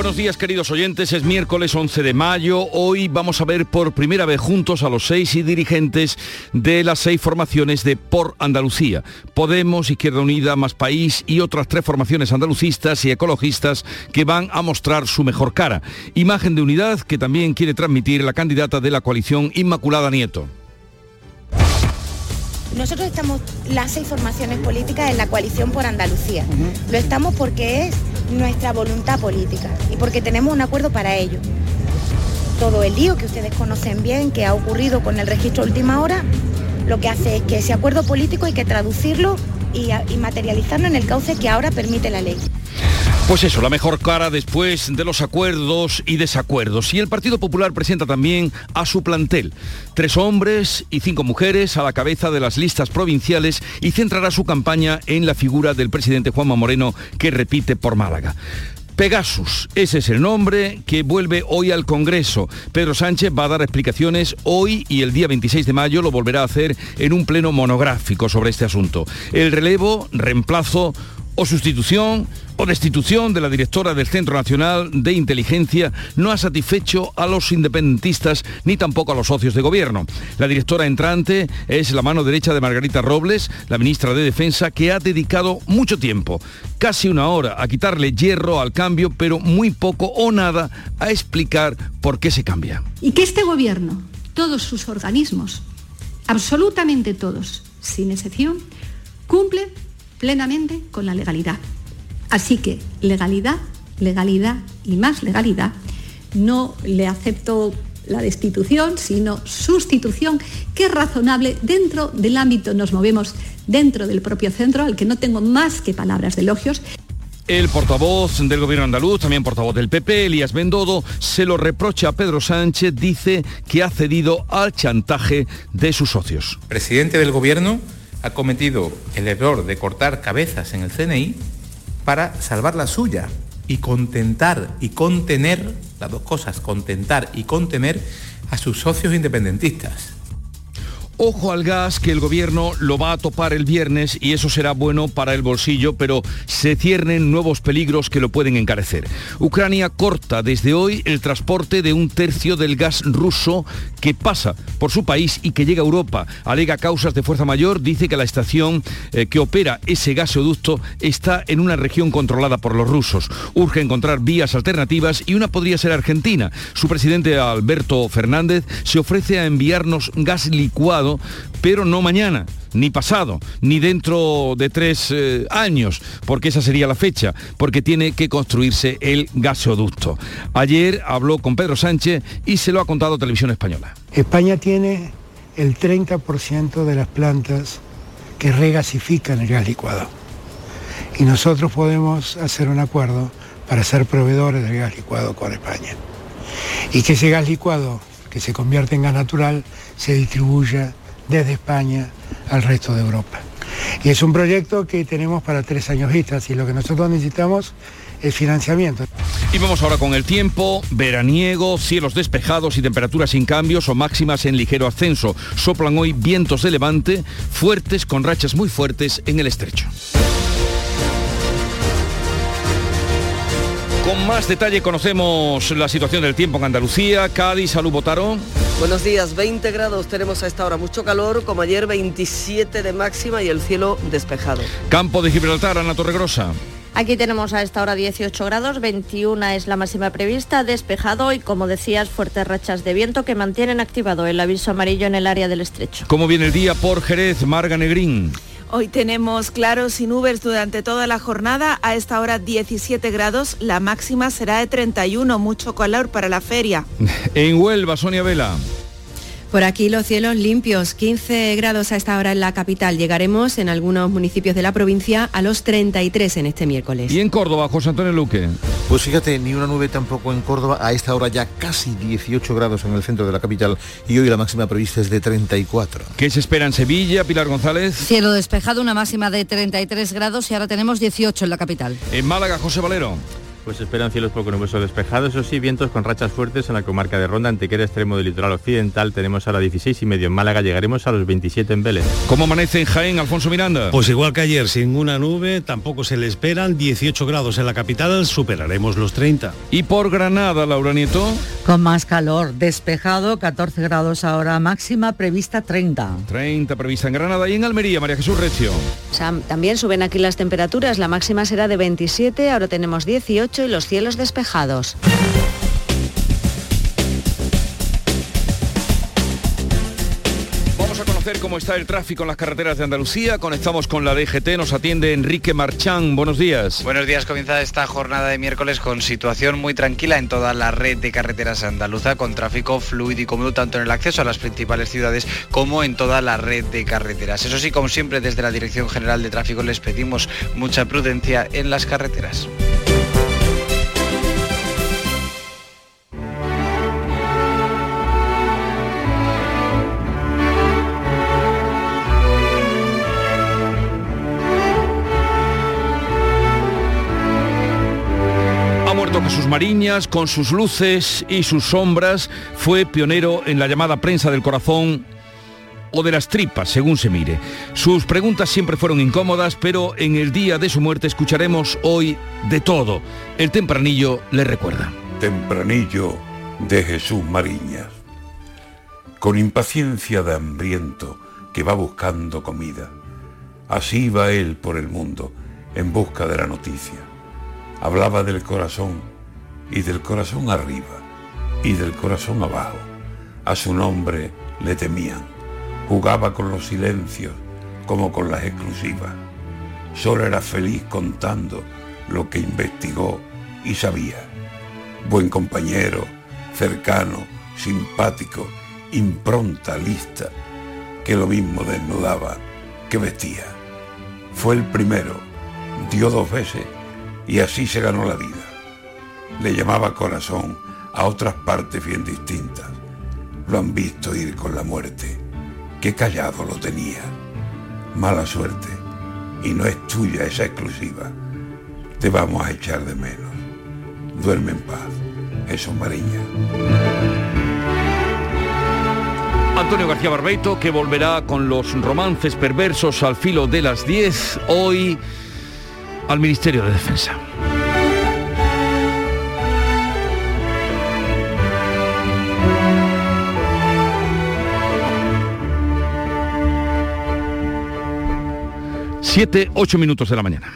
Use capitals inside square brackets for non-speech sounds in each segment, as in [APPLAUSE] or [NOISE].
Buenos días queridos oyentes, es miércoles 11 de mayo. Hoy vamos a ver por primera vez juntos a los seis y dirigentes de las seis formaciones de Por Andalucía. Podemos, Izquierda Unida, Más País y otras tres formaciones andalucistas y ecologistas que van a mostrar su mejor cara. Imagen de unidad que también quiere transmitir la candidata de la coalición Inmaculada Nieto. Nosotros estamos las seis formaciones políticas en la coalición por Andalucía. Lo estamos porque es nuestra voluntad política y porque tenemos un acuerdo para ello. Todo el lío que ustedes conocen bien, que ha ocurrido con el registro última hora, lo que hace es que ese acuerdo político hay que traducirlo y, y materializarlo en el cauce que ahora permite la ley. Pues eso, la mejor cara después de los acuerdos y desacuerdos. Y el Partido Popular presenta también a su plantel. Tres hombres y cinco mujeres a la cabeza de las listas provinciales y centrará su campaña en la figura del presidente Juanma Moreno que repite por Málaga. Pegasus, ese es el nombre que vuelve hoy al Congreso. Pedro Sánchez va a dar explicaciones hoy y el día 26 de mayo lo volverá a hacer en un pleno monográfico sobre este asunto. El relevo, reemplazo o sustitución o destitución de la directora del Centro Nacional de Inteligencia no ha satisfecho a los independentistas ni tampoco a los socios de gobierno. La directora entrante es la mano derecha de Margarita Robles, la ministra de Defensa, que ha dedicado mucho tiempo, casi una hora, a quitarle hierro al cambio, pero muy poco o nada a explicar por qué se cambia. Y que este gobierno, todos sus organismos, absolutamente todos, sin excepción, cumplen plenamente con la legalidad. Así que legalidad, legalidad y más legalidad. No le acepto la destitución, sino sustitución, que es razonable dentro del ámbito, nos movemos dentro del propio centro, al que no tengo más que palabras de elogios. El portavoz del gobierno andaluz, también portavoz del PP, Elías Bendodo, se lo reprocha a Pedro Sánchez, dice que ha cedido al chantaje de sus socios. Presidente del gobierno ha cometido el error de cortar cabezas en el CNI para salvar la suya y contentar y contener, las dos cosas, contentar y contener a sus socios independentistas. Ojo al gas que el gobierno lo va a topar el viernes y eso será bueno para el bolsillo, pero se ciernen nuevos peligros que lo pueden encarecer. Ucrania corta desde hoy el transporte de un tercio del gas ruso que pasa por su país y que llega a Europa. Alega causas de fuerza mayor, dice que la estación eh, que opera ese gasoducto está en una región controlada por los rusos. Urge encontrar vías alternativas y una podría ser Argentina. Su presidente Alberto Fernández se ofrece a enviarnos gas licuado pero no mañana ni pasado, ni dentro de tres eh, años, porque esa sería la fecha, porque tiene que construirse el gasoducto. Ayer habló con Pedro Sánchez y se lo ha contado Televisión Española. España tiene el 30% de las plantas que regasifican el gas licuado. Y nosotros podemos hacer un acuerdo para ser proveedores del gas licuado con España. Y que ese gas licuado, que se convierte en gas natural, se distribuya desde España al resto de Europa. Y es un proyecto que tenemos para tres años vistas y lo que nosotros necesitamos es financiamiento. Y vamos ahora con el tiempo, veraniego, cielos despejados y temperaturas sin cambios o máximas en ligero ascenso. Soplan hoy vientos de levante fuertes con rachas muy fuertes en el estrecho. Con más detalle conocemos la situación del tiempo en Andalucía. Cádiz, salud, Botaro. Buenos días, 20 grados tenemos a esta hora, mucho calor, como ayer 27 de máxima y el cielo despejado. Campo de Gibraltar, Ana Torregrosa. Aquí tenemos a esta hora 18 grados, 21 es la máxima prevista, despejado y como decías, fuertes rachas de viento que mantienen activado el aviso amarillo en el área del estrecho. ¿Cómo viene el día por Jerez, Marga Negrín? Hoy tenemos claros y nubes durante toda la jornada. A esta hora 17 grados, la máxima será de 31, mucho calor para la feria. [LAUGHS] En Huelva, Sonia Vela. Por aquí los cielos limpios, 15 grados a esta hora en la capital. Llegaremos en algunos municipios de la provincia a los 33 en este miércoles. ¿Y en Córdoba, José Antonio Luque? Pues fíjate, ni una nube tampoco en Córdoba. A esta hora ya casi 18 grados en el centro de la capital y hoy la máxima prevista es de 34. ¿Qué se espera en Sevilla, Pilar González? Cielo despejado, una máxima de 33 grados y ahora tenemos 18 en la capital. En Málaga, José Valero. Pues esperan cielos poco nubosos despejados, eso sí, vientos con rachas fuertes en la comarca de Ronda, Antequera, extremo del litoral occidental. Tenemos ahora 16 y medio en Málaga, llegaremos a los 27 en Vélez. ¿Cómo amanece en Jaén, Alfonso Miranda? Pues igual que ayer, sin una nube, tampoco se le esperan 18 grados en la capital, superaremos los 30. ¿Y por Granada, Laura Nieto? Con más calor, despejado, 14 grados ahora, máxima prevista 30. 30 prevista en Granada y en Almería, María Jesús Recio. También suben aquí las temperaturas, la máxima será de 27, ahora tenemos 18 y los cielos despejados. Vamos a conocer cómo está el tráfico en las carreteras de Andalucía. Conectamos con la DGT, nos atiende Enrique Marchán. Buenos días. Buenos días, comienza esta jornada de miércoles con situación muy tranquila en toda la red de carreteras andaluza, con tráfico fluido y cómodo tanto en el acceso a las principales ciudades como en toda la red de carreteras. Eso sí, como siempre, desde la Dirección General de Tráfico les pedimos mucha prudencia en las carreteras. Sus Mariñas, con sus luces y sus sombras, fue pionero en la llamada prensa del corazón o de las tripas, según se mire. Sus preguntas siempre fueron incómodas, pero en el día de su muerte escucharemos hoy de todo. El tempranillo le recuerda. Tempranillo de Jesús Mariñas. Con impaciencia de hambriento que va buscando comida. Así va él por el mundo en busca de la noticia. Hablaba del corazón y del corazón arriba y del corazón abajo. A su nombre le temían. Jugaba con los silencios como con las exclusivas. Solo era feliz contando lo que investigó y sabía. Buen compañero, cercano, simpático, impronta, lista, que lo mismo desnudaba que vestía. Fue el primero, dio dos veces y así se ganó la vida le llamaba corazón a otras partes bien distintas. Lo han visto ir con la muerte. Qué callado lo tenía. Mala suerte. Y no es tuya esa exclusiva. Te vamos a echar de menos. Duerme en paz. Eso, Mariña. Antonio García Barbeito, que volverá con los romances perversos al filo de las 10, hoy al Ministerio de Defensa. Siete, ocho minutos de la mañana.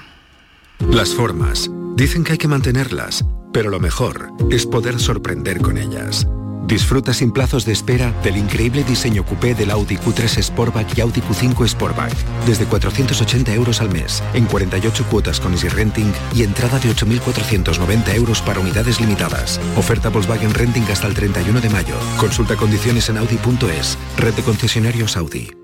Las formas. Dicen que hay que mantenerlas, pero lo mejor es poder sorprender con ellas. Disfruta sin plazos de espera del increíble diseño coupé del Audi Q3 Sportback y Audi Q5 Sportback. Desde 480 euros al mes, en 48 cuotas con Easy Renting y entrada de 8.490 euros para unidades limitadas. Oferta Volkswagen Renting hasta el 31 de mayo. Consulta condiciones en Audi.es. Red de concesionarios Audi.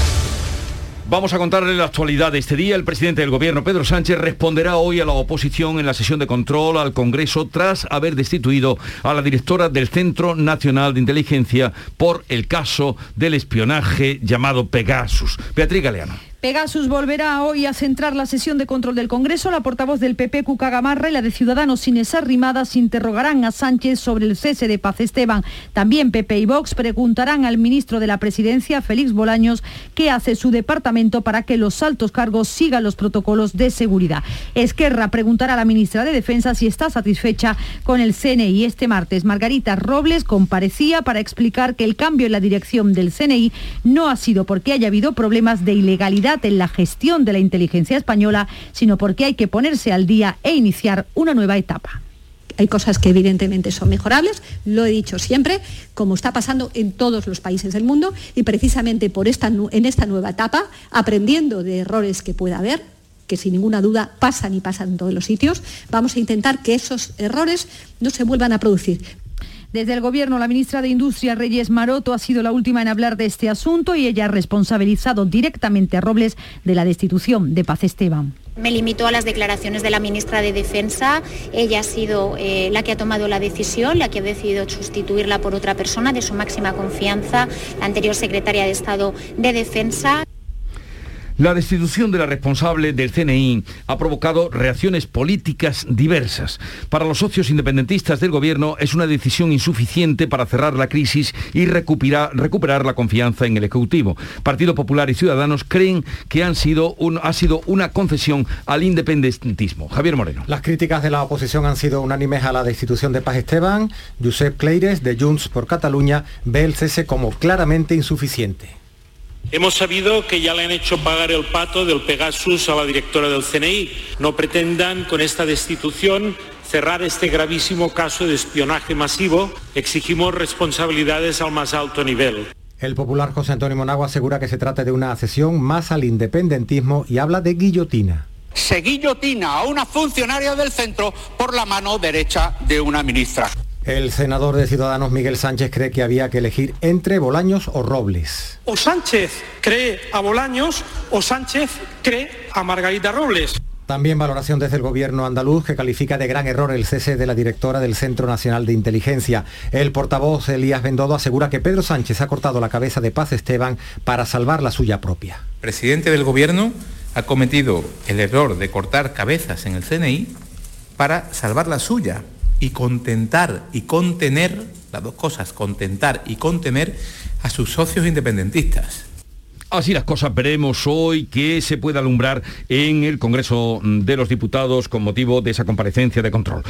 Vamos a contarle la actualidad de este día. El presidente del gobierno, Pedro Sánchez, responderá hoy a la oposición en la sesión de control al Congreso tras haber destituido a la directora del Centro Nacional de Inteligencia por el caso del espionaje llamado Pegasus. Beatriz Galeano. Pegasus volverá hoy a centrar la sesión de control del Congreso. La portavoz del PP, Cuca Gamarra, y la de Ciudadanos, Inés Arrimadas, interrogarán a Sánchez sobre el cese de Paz Esteban. También PP y Vox preguntarán al ministro de la Presidencia, Félix Bolaños, qué hace su departamento para que los altos cargos sigan los protocolos de seguridad. Esquerra preguntará a la ministra de Defensa si está satisfecha con el CNI. Este martes, Margarita Robles comparecía para explicar que el cambio en la dirección del CNI no ha sido porque haya habido problemas de ilegalidad en la gestión de la inteligencia española, sino porque hay que ponerse al día e iniciar una nueva etapa. Hay cosas que evidentemente son mejorables, lo he dicho siempre, como está pasando en todos los países del mundo y precisamente por esta, en esta nueva etapa, aprendiendo de errores que pueda haber, que sin ninguna duda pasan y pasan en todos los sitios, vamos a intentar que esos errores no se vuelvan a producir. Desde el Gobierno, la ministra de Industria, Reyes Maroto, ha sido la última en hablar de este asunto y ella ha responsabilizado directamente a Robles de la destitución de Paz Esteban. Me limito a las declaraciones de la ministra de Defensa. Ella ha sido eh, la que ha tomado la decisión, la que ha decidido sustituirla por otra persona de su máxima confianza, la anterior secretaria de Estado de Defensa. La destitución de la responsable del CNI ha provocado reacciones políticas diversas. Para los socios independentistas del gobierno es una decisión insuficiente para cerrar la crisis y recuperar, la confianza en el Ejecutivo. Partido Popular y Ciudadanos creen que han sido ha sido una concesión al independentismo. Javier Moreno. Las críticas de la oposición han sido unánimes a la destitución de Paz Esteban. Josep Cleires, de Junts por Cataluña, ve el cese como claramente insuficiente. Hemos sabido que ya le han hecho pagar el pato del Pegasus a la directora del CNI. No pretendan con esta destitución cerrar este gravísimo caso de espionaje masivo. Exigimos responsabilidades al más alto nivel. El popular José Antonio Monagua asegura que se trata de una accesión más al independentismo y habla de guillotina. Se guillotina a una funcionaria del centro por la mano derecha de una ministra. El senador de Ciudadanos Miguel Sánchez cree que había que elegir entre Bolaños o Robles. O Sánchez cree a Bolaños o Sánchez cree a Margarita Robles. También valoración desde el gobierno andaluz que califica de gran error el cese de la directora del Centro Nacional de Inteligencia. El portavoz Elías Bendodo asegura que Pedro Sánchez ha cortado la cabeza de Paz Esteban para salvar la suya propia. El presidente del gobierno ha cometido el error de cortar cabezas en el CNI para salvar la suya y contentar y contener, las dos cosas, contentar y contener a sus socios independentistas. Así las cosas veremos hoy que se puede alumbrar en el Congreso de los Diputados con motivo de esa comparecencia de control.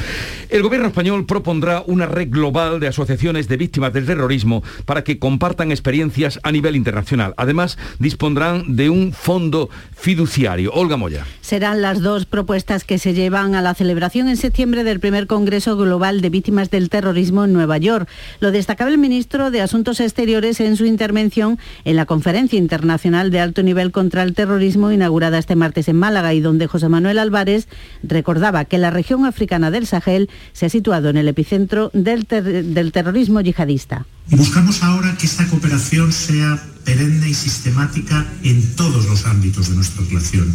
El gobierno español propondrá una red global de asociaciones de víctimas del terrorismo para que compartan experiencias a nivel internacional. Además, dispondrán de un fondo fiduciario. Olga Moya. Serán las dos propuestas que se llevan a la celebración en septiembre del primer Congreso Global de Víctimas del Terrorismo en Nueva York. Lo destacaba el ministro de Asuntos Exteriores en su intervención en la conferencia internacional Nacional de Alto Nivel contra el Terrorismo inaugurada este martes en Málaga y donde José Manuel Álvarez recordaba que la región africana del Sahel se ha situado en el epicentro del, del terrorismo yihadista. Buscamos ahora que esta cooperación sea perenne y sistemática en todos los ámbitos de nuestra relación.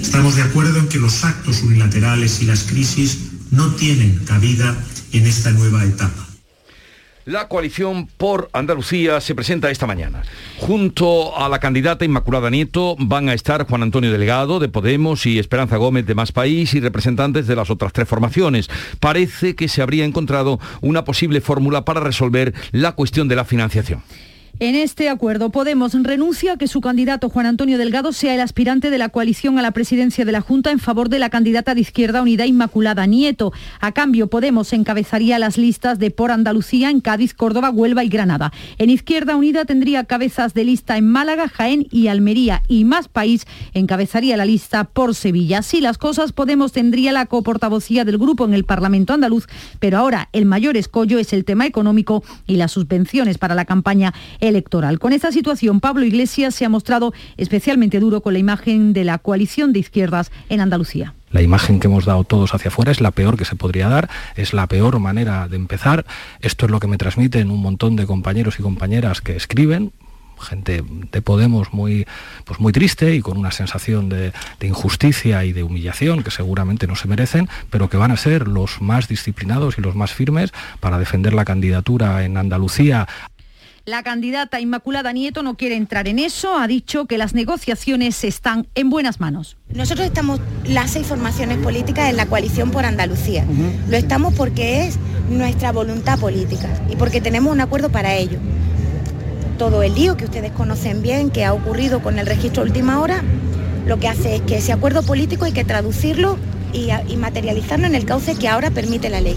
Estamos de acuerdo en que los actos unilaterales y las crisis no tienen cabida en esta nueva etapa. La coalición por Andalucía se presenta esta mañana. Junto a la candidata Inmaculada Nieto van a estar Juan Antonio Delgado de Podemos y Esperanza Gómez de Más País y representantes de las otras tres formaciones. Parece que se habría encontrado una posible fórmula para resolver la cuestión de la financiación. En este acuerdo, Podemos renuncia a que su candidato Juan Antonio Delgado sea el aspirante de la coalición a la presidencia de la Junta en favor de la candidata de Izquierda Unida Inmaculada Nieto. A cambio, Podemos encabezaría las listas de Por Andalucía en Cádiz, Córdoba, Huelva y Granada. En Izquierda Unida tendría cabezas de lista en Málaga, Jaén y Almería. Y Más País encabezaría la lista por Sevilla. Así las cosas, Podemos tendría la coportavocía del grupo en el Parlamento andaluz, pero ahora el mayor escollo es el tema económico y las subvenciones para la campaña electoral. Con esta situación, Pablo Iglesias se ha mostrado especialmente duro con la imagen de la coalición de izquierdas en Andalucía. La imagen que hemos dado todos hacia afuera es la peor que se podría dar, es la peor manera de empezar. Esto es lo que me transmiten un montón de compañeros y compañeras que escriben, gente de Podemos muy, pues muy triste y con una sensación de, de, injusticia y de humillación que seguramente no se merecen, pero que van a ser los más disciplinados y los más firmes para defender la candidatura en Andalucía La candidata Inmaculada Nieto no quiere entrar en eso, ha dicho que las negociaciones están en buenas manos. Nosotros estamos las seis formaciones políticas en la coalición por Andalucía. Lo estamos porque es nuestra voluntad política y porque tenemos un acuerdo para ello. Todo el lío que ustedes conocen bien, que ha ocurrido con el registro última hora, lo que hace es que ese acuerdo político hay que traducirlo y, y materializarlo en el cauce que ahora permite la ley.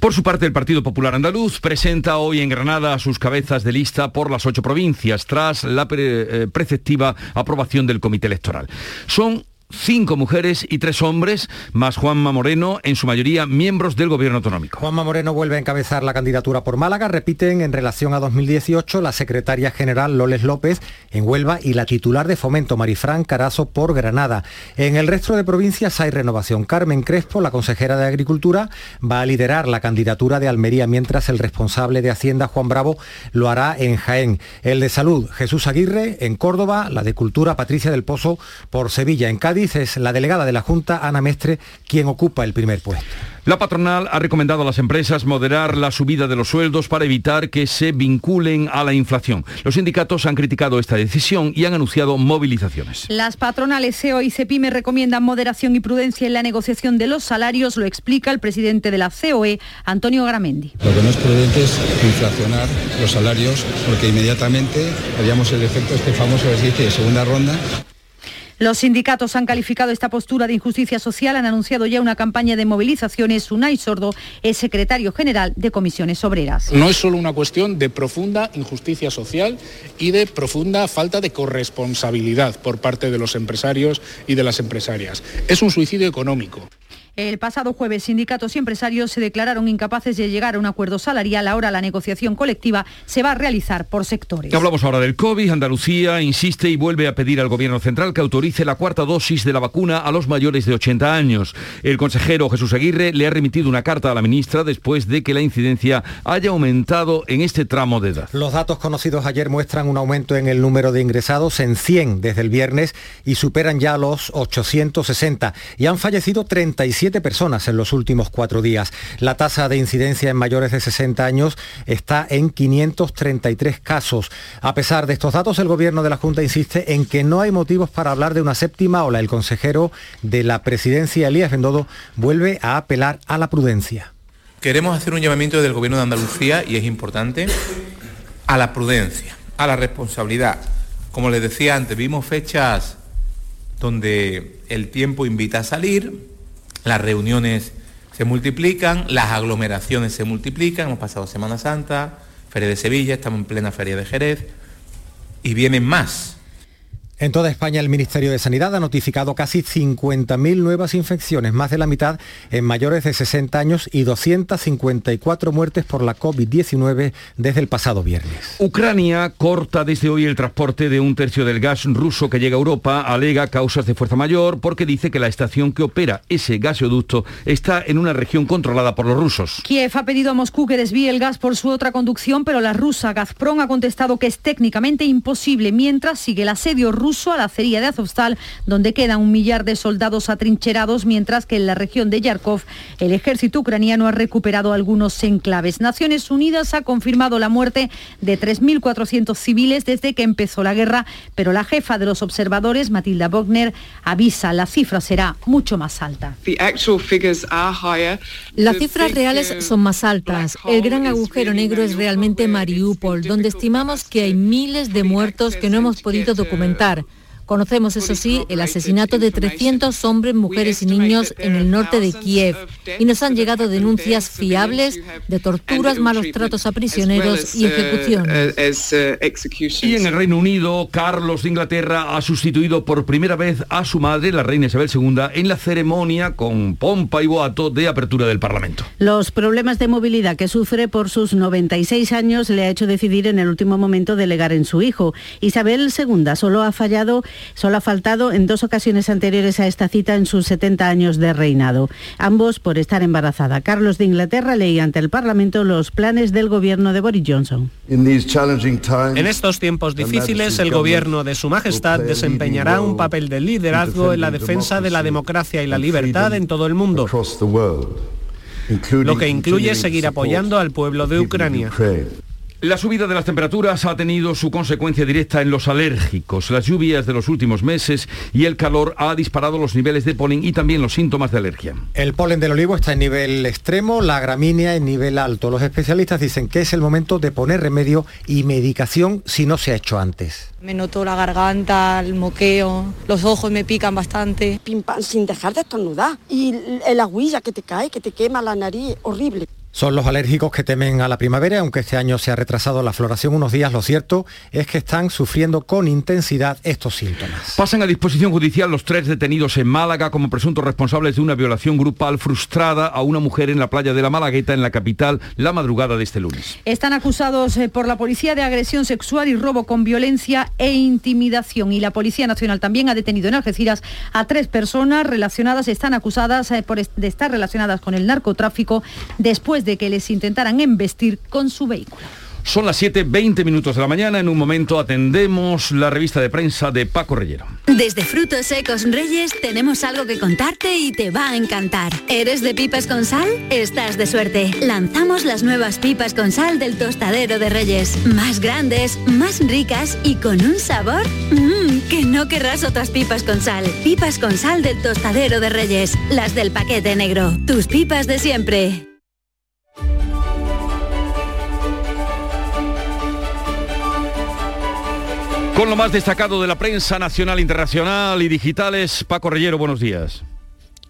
Por su parte, el Partido Popular Andaluz presenta hoy en Granada sus cabezas de lista por las ocho provincias, tras la eh, preceptiva aprobación del Comité Electoral. Son cinco mujeres y tres hombres, más Juanma Moreno, en su mayoría miembros del Gobierno Autonómico. Juanma Moreno vuelve a encabezar la candidatura por Málaga. Repiten en relación a 2018 la secretaria general Loles López en Huelva y la titular de Fomento Marifran Carazo por Granada. En el resto de provincias hay renovación. Carmen Crespo, la consejera de Agricultura, va a liderar la candidatura de Almería, mientras el responsable de Hacienda, Juan Bravo, lo hará en Jaén. El de Salud, Jesús Aguirre, en Córdoba, la de Cultura, Patricia del Pozo, por Sevilla. En Cádiz es la delegada de la Junta, Ana Mestre, quien ocupa el primer puesto. La patronal ha recomendado a las empresas moderar la subida de los sueldos para evitar que se vinculen a la inflación. Los sindicatos han criticado esta decisión y han anunciado movilizaciones. Las patronales CEO y CEPIME recomiendan moderación y prudencia en la negociación de los salarios, lo explica el presidente de la COE, Antonio Gramendi. Lo que no es prudente es inflacionar los salarios porque inmediatamente haríamos el efecto este famoso que se dice de segunda ronda Los sindicatos han calificado esta postura de injusticia social, han anunciado ya una campaña de movilizaciones. Unai Sordo es secretario general de Comisiones Obreras. No es solo una cuestión de profunda injusticia social y de profunda falta de corresponsabilidad por parte de los empresarios y de las empresarias. Es un suicidio económico. El pasado jueves, sindicatos y empresarios se declararon incapaces de llegar a un acuerdo salarial. Ahora la negociación colectiva se va a realizar por sectores. Hablamos ahora del COVID. Andalucía insiste y vuelve a pedir al Gobierno Central que autorice la cuarta dosis de la vacuna a los mayores de 80 años. El consejero Jesús Aguirre le ha remitido una carta a la ministra después de que la incidencia haya aumentado en este tramo de edad. Los datos conocidos ayer muestran un aumento en el número de ingresados en 100 desde el viernes y superan ya los 860 y han fallecido 37 personas en los últimos cuatro días. La tasa de incidencia en mayores de 60 años está en 533 casos. A pesar de estos datos, el gobierno de la Junta insiste en que no hay motivos para hablar de una séptima ola. El consejero de la presidencia, Elías Bendodo, vuelve a apelar a la prudencia. Queremos hacer un llamamiento del Gobierno de Andalucía, y es importante, a la prudencia, a la responsabilidad. Como les decía antes, vimos fechas donde el tiempo invita a salir, las reuniones se multiplican, las aglomeraciones se multiplican, hemos pasado Semana Santa, Feria de Sevilla, estamos en plena Feria de Jerez, y vienen más. En toda España el Ministerio de Sanidad ha notificado casi 50.000 nuevas infecciones, más de la mitad en mayores de 60 años y 254 muertes por la COVID-19 desde el pasado viernes. Ucrania corta desde hoy el transporte de un tercio del gas ruso que llega a Europa, alega causas de fuerza mayor porque dice que la estación que opera ese gasoducto está en una región controlada por los rusos. Kiev ha pedido a Moscú que desvíe el gas por su otra conducción, pero la rusa Gazprom ha contestado que es técnicamente imposible mientras sigue el asedio ruso a la acería de Azovstal, donde quedan un millar de soldados atrincherados, mientras que en la región de Yarkov el ejército ucraniano ha recuperado algunos enclaves. Naciones Unidas ha confirmado la muerte de 3.400 civiles desde que empezó la guerra, pero la jefa de los observadores, Matilda Bogner, avisa la cifra será mucho más alta. Las cifras reales son más altas. El gran agujero negro es realmente Mariupol, donde estimamos que hay miles de muertos que no hemos podido documentar. Conocemos, eso sí, el asesinato de 300 hombres, mujeres y niños en el norte de Kiev y nos han llegado denuncias fiables de torturas, malos tratos a prisioneros y ejecuciones. Y en el Reino Unido, Carlos de Inglaterra ha sustituido por primera vez a su madre, la reina Isabel II, en la ceremonia con pompa y boato de apertura del Parlamento. Los problemas de movilidad que sufre por sus 96 años le ha hecho decidir en el último momento delegar en su hijo. Isabel II solo ha fallado Solo ha faltado en dos ocasiones anteriores a esta cita en sus 70 años de reinado, ambos por estar embarazada. Carlos de Inglaterra leía ante el Parlamento los planes del gobierno de Boris Johnson. En estos tiempos difíciles, el gobierno de Su Majestad desempeñará un papel de liderazgo en la defensa de la democracia y la libertad en todo el mundo, lo que incluye seguir apoyando al pueblo de Ucrania. La subida de las temperaturas ha tenido su consecuencia directa en los alérgicos. Las lluvias de los últimos meses y el calor ha disparado los niveles de polen y también los síntomas de alergia. El polen del olivo está en nivel extremo, la gramínea en nivel alto. Los especialistas dicen que es el momento de poner remedio y medicación si no se ha hecho antes. Me noto la garganta, el moqueo, los ojos me pican bastante. Pim pam, sin dejar de estornudar. Y el agüilla que te cae, que te quema la nariz, horrible. Son los alérgicos que temen a la primavera, aunque este año se ha retrasado la floración unos días, lo cierto es que están sufriendo con intensidad estos síntomas. Pasan a disposición judicial los tres detenidos en Málaga como presuntos responsables de una violación grupal frustrada a una mujer en la playa de la Malagueta, en la capital, la madrugada de este lunes. Están acusados eh, por la policía de agresión sexual y robo con violencia e intimidación. Y la Policía Nacional también ha detenido en Algeciras a tres personas relacionadas, están acusadas eh, por de estar relacionadas con el narcotráfico después de que les intentaran embestir con su vehículo. Son las 7.20 minutos de la mañana. En un momento atendemos la revista de prensa de Paco Reyero. Desde Frutos Secos Reyes tenemos algo que contarte y te va a encantar. ¿Eres de pipas con sal? Estás de suerte. Lanzamos las nuevas pipas con sal del tostadero de Reyes. Más grandes, más ricas y con un sabor mmm, que no querrás otras pipas con sal. Pipas con sal del tostadero de Reyes. Las del paquete negro. Tus pipas de siempre. Con lo más destacado de la prensa nacional, internacional y digitales, Paco Reyero, buenos días.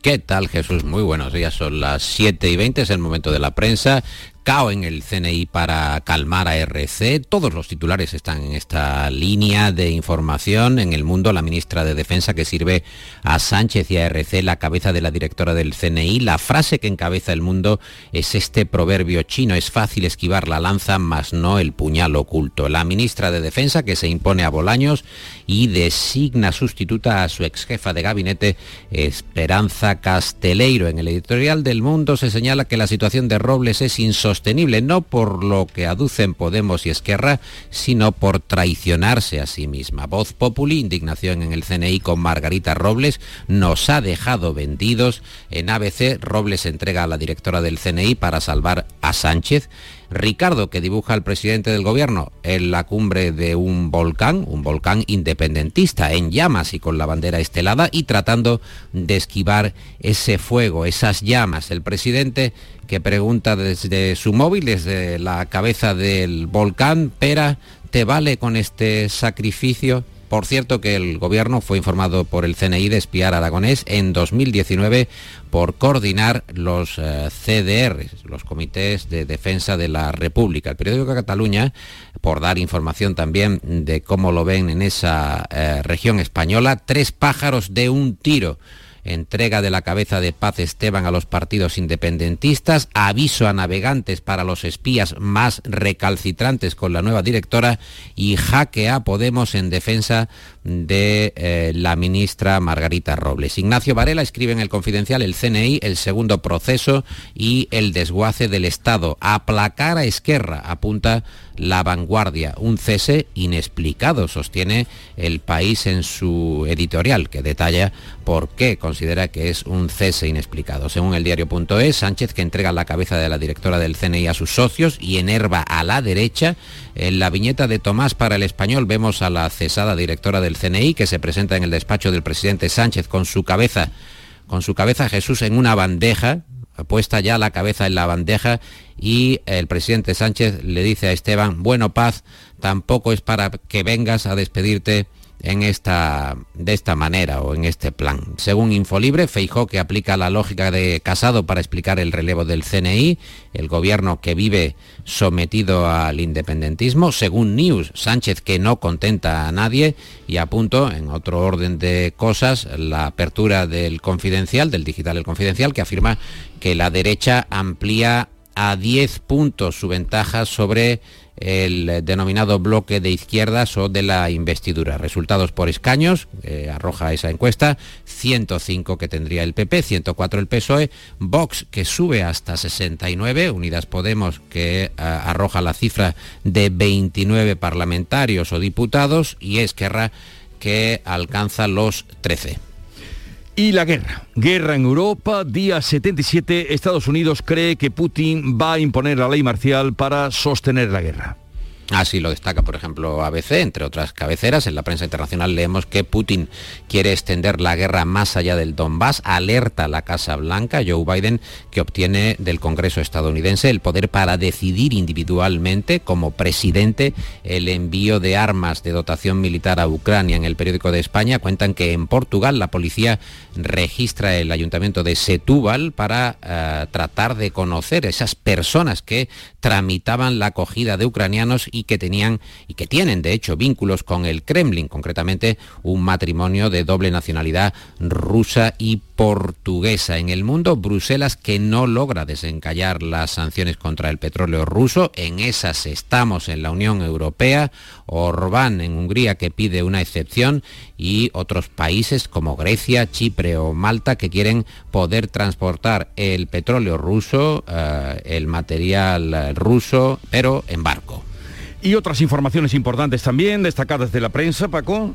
¿Qué tal Jesús? Muy buenos días, son las 7 y 20, es el momento de la prensa cao en el CNI para calmar a RC. Todos los titulares están en esta línea de información. En el mundo, la ministra de Defensa que sirve a Sánchez y a RC, la cabeza de la directora del CNI. La frase que encabeza el mundo es este proverbio chino. Es fácil esquivar la lanza, mas no el puñal oculto. La ministra de Defensa que se impone a Bolaños y designa sustituta a su ex jefa de gabinete, Esperanza Casteleiro. En el editorial del mundo se señala que la situación de Robles es insostenible no por lo que aducen Podemos y Esquerra, sino por traicionarse a sí misma. Voz Populi, indignación en el CNI con Margarita Robles, nos ha dejado vendidos. En ABC, Robles entrega a la directora del CNI para salvar a Sánchez. Ricardo, que dibuja al presidente del gobierno en la cumbre de un volcán, un volcán independentista, en llamas y con la bandera estelada y tratando de esquivar ese fuego, esas llamas. El presidente que pregunta desde su móvil, desde la cabeza del volcán, Pera, ¿te vale con este sacrificio? Por cierto que el gobierno fue informado por el CNI de espiar aragonés en 2019 por coordinar los eh, CDR, los comités de defensa de la República. El periódico Cataluña, por dar información también de cómo lo ven en esa eh, región española, tres pájaros de un tiro entrega de la cabeza de Paz Esteban a los partidos independentistas, aviso a navegantes para los espías más recalcitrantes con la nueva directora y jaque a Podemos en defensa de eh, la ministra Margarita Robles. Ignacio Varela escribe en el Confidencial el CNI, el segundo proceso y el desguace del Estado. Aplacar a Esquerra, apunta la vanguardia. Un cese inexplicado, sostiene el país en su editorial, que detalla por qué considera que es un cese inexplicado. Según el diario.es, Sánchez, que entrega la cabeza de la directora del CNI a sus socios y enerva a la derecha, en la viñeta de Tomás para el español vemos a la cesada directora del CNI que se presenta en el despacho del presidente Sánchez con su cabeza, con su cabeza Jesús en una bandeja, puesta ya la cabeza en la bandeja y el presidente Sánchez le dice a Esteban, bueno, paz, tampoco es para que vengas a despedirte en esta, de esta manera o en este plan. Según Infolibre, Feijó que aplica la lógica de Casado para explicar el relevo del CNI, el gobierno que vive sometido al independentismo. Según News, Sánchez que no contenta a nadie y apunto en otro orden de cosas la apertura del confidencial, del digital el confidencial, que afirma que la derecha amplía a 10 puntos su ventaja sobre el denominado bloque de izquierdas o de la investidura. Resultados por escaños, eh, arroja esa encuesta, 105 que tendría el PP, 104 el PSOE, Vox que sube hasta 69, Unidas Podemos que eh, arroja la cifra de 29 parlamentarios o diputados y Esquerra que alcanza los 13. Y la guerra. Guerra en Europa, día 77. Estados Unidos cree que Putin va a imponer la ley marcial para sostener la guerra. Así lo destaca, por ejemplo, ABC, entre otras cabeceras. En la prensa internacional leemos que Putin quiere extender la guerra más allá del Donbass, alerta la Casa Blanca, Joe Biden, que obtiene del Congreso estadounidense el poder para decidir individualmente, como presidente, el envío de armas de dotación militar a Ucrania. En el periódico de España cuentan que en Portugal la policía registra el ayuntamiento de Setúbal para eh, tratar de conocer esas personas que tramitaban la acogida de ucranianos y que tenían y que tienen de hecho vínculos con el Kremlin, concretamente un matrimonio de doble nacionalidad rusa y portuguesa. En el mundo, Bruselas que no logra desencallar las sanciones contra el petróleo ruso, en esas estamos en la Unión Europea, Orbán en Hungría que pide una excepción y otros países como Grecia, Chipre o Malta que quieren poder transportar el petróleo ruso, eh, el material ruso, pero en barco. Y otras informaciones importantes también, destacadas de la prensa, Paco.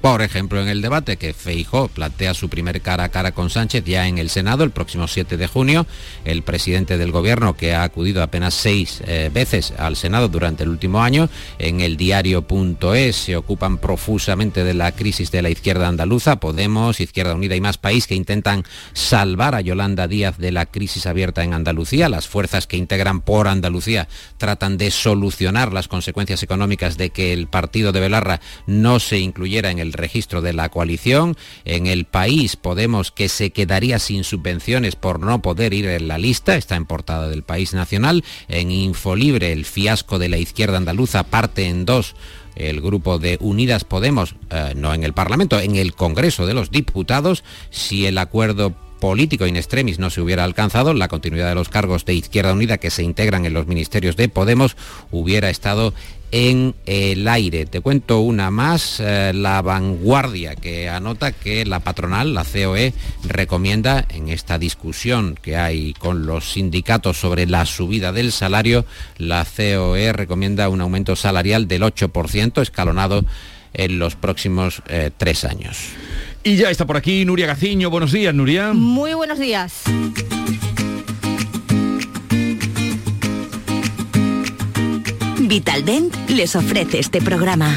Por ejemplo, en el debate que Feijó plantea su primer cara a cara con Sánchez ya en el Senado el próximo 7 de junio, el presidente del gobierno que ha acudido apenas seis eh, veces al Senado durante el último año, en el diario.es se ocupan profusamente de la crisis de la izquierda andaluza, Podemos, Izquierda Unida y Más País que intentan salvar a Yolanda Díaz de la crisis abierta en Andalucía. Las fuerzas que integran por Andalucía tratan de solucionar las consecuencias económicas de que el partido de Belarra no se incluyera en el registro de la coalición. En el país Podemos que se quedaría sin subvenciones por no poder ir en la lista, está en portada del País Nacional. En Infolibre el fiasco de la izquierda andaluza parte en dos el grupo de Unidas Podemos, eh, no en el Parlamento, en el Congreso de los Diputados, si el acuerdo político in extremis no se hubiera alcanzado, la continuidad de los cargos de Izquierda Unida que se integran en los ministerios de Podemos hubiera estado en el aire. Te cuento una más, eh, la vanguardia que anota que la patronal, la COE, recomienda en esta discusión que hay con los sindicatos sobre la subida del salario, la COE recomienda un aumento salarial del 8% escalonado en los próximos eh, tres años. Y ya está por aquí Nuria Gaciño. Buenos días, Nuria. Muy buenos días. Vitaldent les ofrece este programa.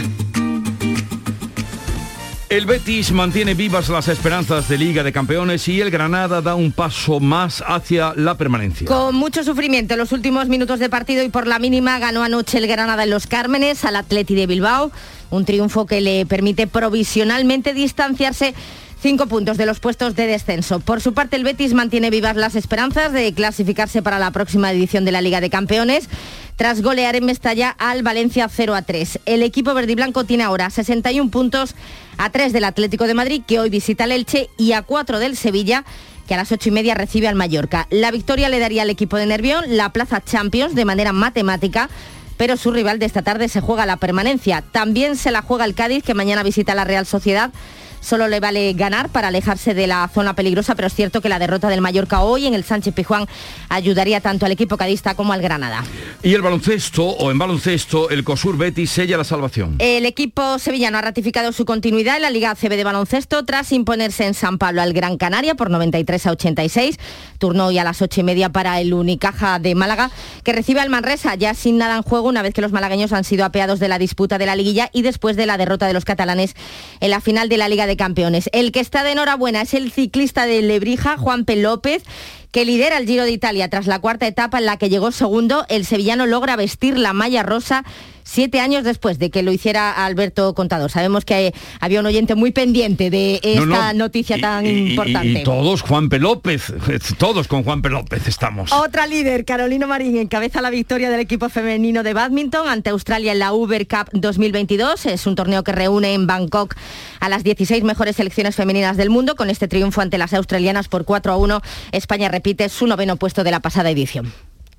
El Betis mantiene vivas las esperanzas de Liga de Campeones y el Granada da un paso más hacia la permanencia. Con mucho sufrimiento en los últimos minutos de partido y por la mínima ganó anoche el Granada en Los Cármenes al Atleti de Bilbao, un triunfo que le permite provisionalmente distanciarse cinco puntos de los puestos de descenso. Por su parte, el Betis mantiene vivas las esperanzas de clasificarse para la próxima edición de la Liga de Campeones tras golear en Mestalla al Valencia 0 a 3. El equipo verde y blanco tiene ahora 61 puntos a 3 del Atlético de Madrid, que hoy visita el Elche, y a 4 del Sevilla que a las ocho y media recibe al Mallorca. La victoria le daría al equipo de Nervión la plaza Champions de manera matemática, pero su rival de esta tarde se juega la permanencia. También se la juega el Cádiz, que mañana visita la Real Sociedad solo le vale ganar para alejarse de la zona peligrosa, pero es cierto que la derrota del Mallorca hoy en el Sánchez Pijuán ayudaría tanto al equipo cadista como al Granada. Y el baloncesto, o en baloncesto, el COSUR Betis sella la salvación. El equipo sevillano ha ratificado su continuidad en la Liga ACB de baloncesto tras imponerse en San Pablo al Gran Canaria por 93 a 86. Turno hoy a las ocho y media para el Unicaja de Málaga, que recibe al Manresa ya sin nada en juego una vez que los malagueños han sido apeados de la disputa de la liguilla y después de la derrota de los catalanes en la final de la Liga de Campeones. El que está de enhorabuena es el ciclista de Lebrija, Juan P. López, que lidera el Giro de Italia tras la cuarta etapa en la que llegó segundo. El sevillano logra vestir la malla rosa siete años después de que lo hiciera Alberto Contador. Sabemos que había un oyente muy pendiente de esta noticia tan importante. Y, todos Juan P. López, todos con Juan P. López estamos. Otra líder, Carolina Marín, encabeza la victoria del equipo femenino de badminton ante Australia en la Uber Cup 2022. Es un torneo que reúne en Bangkok a las 16 mejores selecciones femeninas del mundo. Con este triunfo ante las australianas por 4 a 1, España repite su noveno puesto de la pasada edición.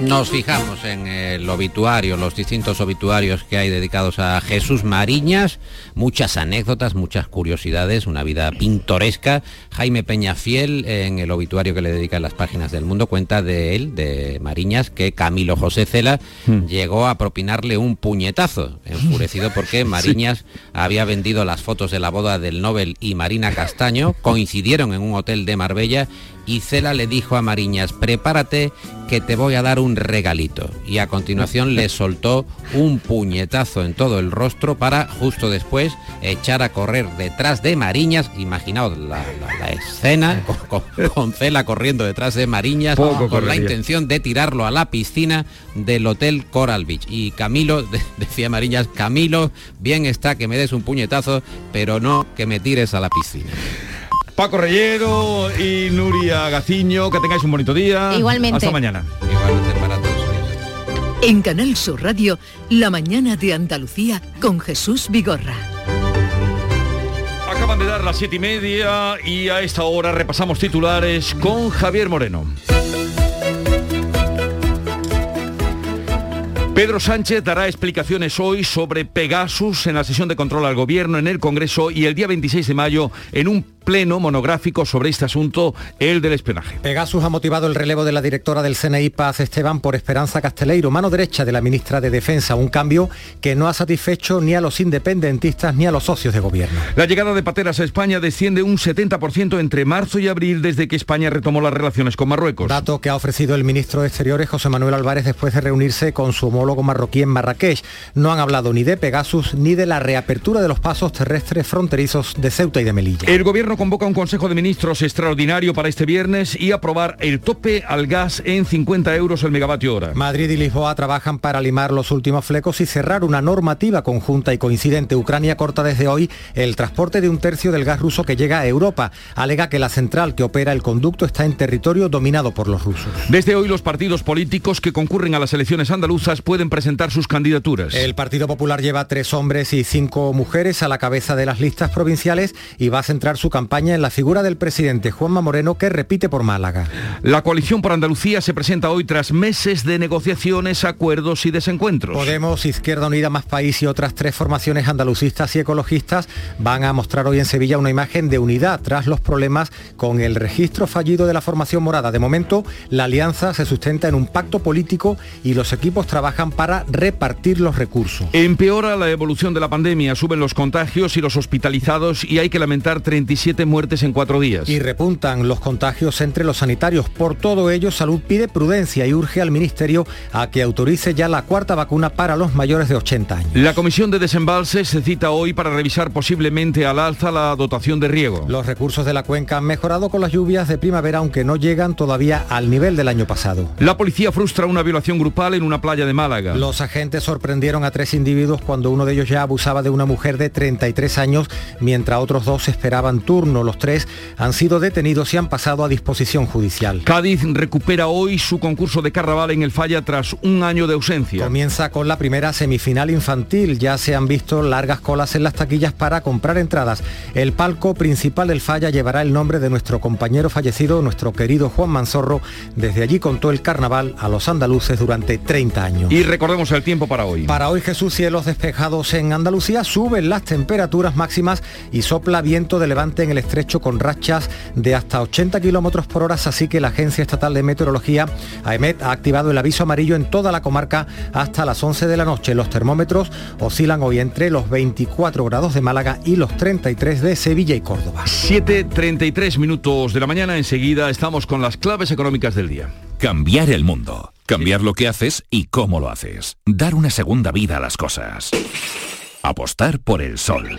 Nos fijamos en el obituario, los distintos obituarios que hay dedicados a Jesús Mariñas, muchas anécdotas, muchas curiosidades, una vida pintoresca. Jaime Peñafiel, en el obituario que le dedica en las páginas del mundo, cuenta de él, de Mariñas, que Camilo José Cela hmm. llegó a propinarle un puñetazo, enfurecido porque [LAUGHS] Mariñas había vendido las fotos de la boda del Nobel y Marina Castaño, coincidieron en un hotel de Marbella y Cela le dijo a Mariñas, prepárate que te voy a dar un regalito. Y a continuación le [LAUGHS] soltó un puñetazo en todo el rostro para justo después echar a correr detrás de Mariñas. Imaginaos la, escena [LAUGHS] con, Cela corriendo detrás de Mariñas con la intención de tirarlo a la piscina del Hotel Coral Beach. Y Camilo, [LAUGHS] decía Mariñas, Camilo, bien está que me des un puñetazo, pero no que me tires a la piscina. Paco Reyero y Nuria Gaciño, que tengáis un bonito día. Igualmente. Hasta mañana. Igualmente para todos. En Canal Sur Radio, La mañana de Andalucía con Jesús Vigorra. Acaban de dar las siete y media y a esta hora repasamos titulares con Javier Moreno. Pedro Sánchez dará explicaciones hoy sobre Pegasus en la sesión de control al gobierno en el Congreso y el día 26 de mayo en un pleno monográfico sobre este asunto, el del espionaje. Pegasus ha motivado el relevo de la directora del CNI Paz Esteban por Esperanza Casteleiro, mano derecha de la ministra de Defensa, un cambio que no ha satisfecho ni a los independentistas ni a los socios de gobierno. La llegada de pateras a España desciende un 70% entre marzo y abril desde que España retomó las relaciones con Marruecos. Dato que ha ofrecido el ministro de Exteriores José Manuel Álvarez después de reunirse con su homólogo marroquí en Marrakech. No han hablado ni de Pegasus ni de la reapertura de los pasos terrestres fronterizos de Ceuta y de Melilla. El gobierno convoca un Consejo de Ministros extraordinario para este viernes y aprobar el tope al gas en 50 euros el megavatio hora. Madrid y Lisboa trabajan para limar los últimos flecos y cerrar una normativa conjunta y coincidente. Ucrania corta desde hoy el transporte de un tercio del gas ruso que llega a Europa. Alega que la central que opera el conducto está en territorio dominado por los rusos. Desde hoy los partidos políticos que concurren a las elecciones andaluzas pueden presentar sus candidaturas. El Partido Popular lleva tres hombres y cinco mujeres a la cabeza de las listas provinciales y va a centrar su campaña en la figura del presidente Juanma Moreno que repite por Málaga. La coalición por Andalucía se presenta hoy tras meses de negociaciones, acuerdos y desencuentros. Podemos, Izquierda Unida, Más País y otras tres formaciones andalucistas y ecologistas van a mostrar hoy en Sevilla una imagen de unidad tras los problemas con el registro fallido de la formación morada. De momento, la alianza se sustenta en un pacto político y los equipos trabajan para repartir los recursos. Empeora la evolución de la pandemia, suben los contagios y los hospitalizados y hay que lamentar 37 muertes en cuatro días. Y repuntan los contagios entre los sanitarios. Por todo ello, Salud pide prudencia y urge al Ministerio a que autorice ya la cuarta vacuna para los mayores de 80 años. La Comisión de Desembalse se cita hoy para revisar posiblemente al alza la dotación de riego. Los recursos de la cuenca han mejorado con las lluvias de primavera, aunque no llegan todavía al nivel del año pasado. La policía frustra una violación grupal en una playa de Málaga. Los agentes sorprendieron a tres individuos cuando uno de ellos ya abusaba de una mujer de 33 años, mientras otros dos esperaban turno los tres han sido detenidos y han pasado a disposición judicial. Cádiz recupera hoy su concurso de carnaval en el Falla tras un año de ausencia. Comienza con la primera semifinal infantil. Ya se han visto largas colas en las taquillas para comprar entradas. El palco principal del Falla llevará el nombre de nuestro compañero fallecido, nuestro querido Juan Manzorro. Desde allí contó el carnaval a los andaluces durante 30 años. Y recordemos el tiempo para hoy. Para hoy Jesús cielos despejados en Andalucía, suben las temperaturas máximas y sopla viento de levante en el estrecho con rachas de hasta 80 kilómetros por hora, así que la Agencia Estatal de Meteorología, AEMET, ha activado el aviso amarillo en toda la comarca hasta las 11 de la noche. Los termómetros oscilan hoy entre los 24 grados de Málaga y los 33 de Sevilla y Córdoba. 7.33 minutos de la mañana, enseguida estamos con las claves económicas del día. Cambiar el mundo. Cambiar lo que haces y cómo lo haces. Dar una segunda vida a las cosas. Apostar por el sol.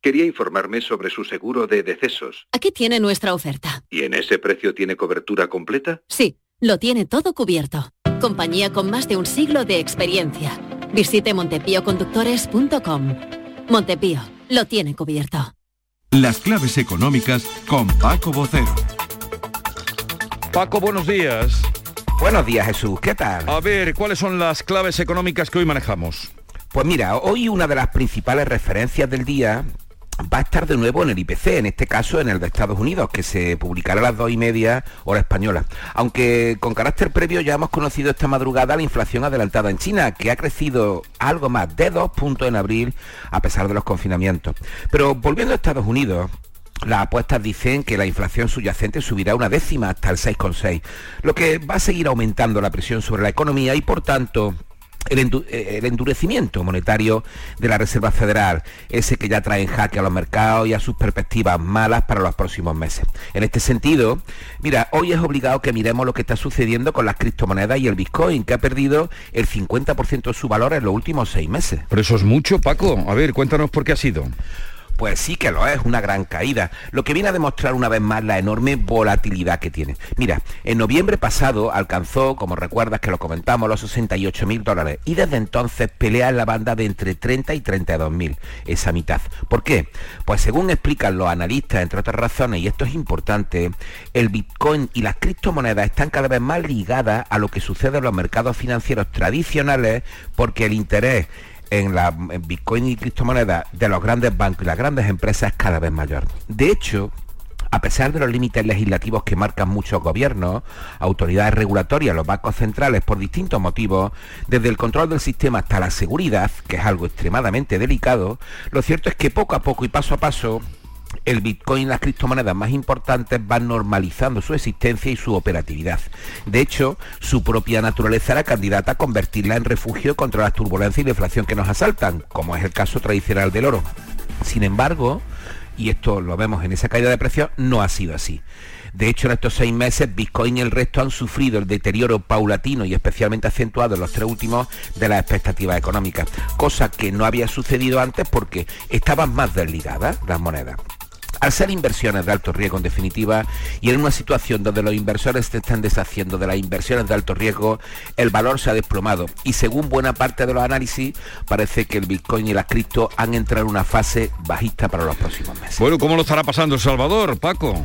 Quería informarme sobre su seguro de decesos. Aquí tiene nuestra oferta. ¿Y en ese precio tiene cobertura completa? Sí, lo tiene todo cubierto. Compañía con más de un siglo de experiencia Visite montepíoconductores.com. Montepío, lo tiene cubierto. Las claves económicas con Paco Bocero. Paco, buenos días. Buenos días, Jesús. ¿Qué tal? A ver, ¿cuáles son las claves económicas que hoy manejamos? Pues mira, hoy una de las principales referencias del día va a estar de nuevo en el IPC, en este caso en el de Estados Unidos, que se publicará a las dos y media hora española. Aunque con carácter previo ya hemos conocido esta madrugada la inflación adelantada en China, que ha crecido algo más de dos puntos en abril a pesar de los confinamientos. Pero volviendo a Estados Unidos, las apuestas dicen que la inflación subyacente subirá una décima hasta el 6,6, lo que va a seguir aumentando la presión sobre la economía y por tanto el, endurecimiento monetario de la Reserva Federal, ese que ya trae en jaque a los mercados y a sus perspectivas malas para los próximos meses. En este sentido, mira, hoy es obligado que miremos lo que está sucediendo con las criptomonedas y el Bitcoin, que ha perdido el 50% de su valor en los últimos seis meses. Pero eso es mucho, Paco. A ver, cuéntanos por qué ha sido. Pues sí que lo es, una gran caída, lo que viene a demostrar una vez más la enorme volatilidad que tiene. Mira, en noviembre pasado alcanzó, como recuerdas que lo comentamos, los 68 mil dólares y desde entonces pelea en la banda de entre 30 y 32 mil, esa mitad. ¿Por qué? Pues según explican los analistas, entre otras razones, y esto es importante, el Bitcoin y las criptomonedas están cada vez más ligadas a lo que sucede en los mercados financieros tradicionales porque el interés en la Bitcoin y criptomonedas de los grandes bancos y las grandes empresas es cada vez mayor. De hecho, a pesar de los límites legislativos que marcan muchos gobiernos, autoridades regulatorias, los bancos centrales, por distintos motivos, desde el control del sistema hasta la seguridad, que es algo extremadamente delicado, lo cierto es que poco a poco y paso a paso el Bitcoin y las criptomonedas más importantes van normalizando su existencia y su operatividad. De hecho, su propia naturaleza era candidata a convertirla en refugio contra las turbulencias y la inflación que nos asaltan, como es el caso tradicional del oro. Sin embargo, y esto lo vemos en esa caída de precios, no ha sido así. De hecho, en estos seis meses, Bitcoin y el resto han sufrido el deterioro paulatino y especialmente acentuado en los tres últimos de las expectativas económicas, cosa que no había sucedido antes porque estaban más desligadas las monedas. Al ser inversiones de alto riesgo en definitiva y en una situación donde los inversores se están deshaciendo de las inversiones de alto riesgo, el valor se ha desplomado y según buena parte de los análisis parece que el Bitcoin y las cripto han entrado en una fase bajista para los próximos meses. Bueno, ¿cómo lo estará pasando El Salvador, Paco?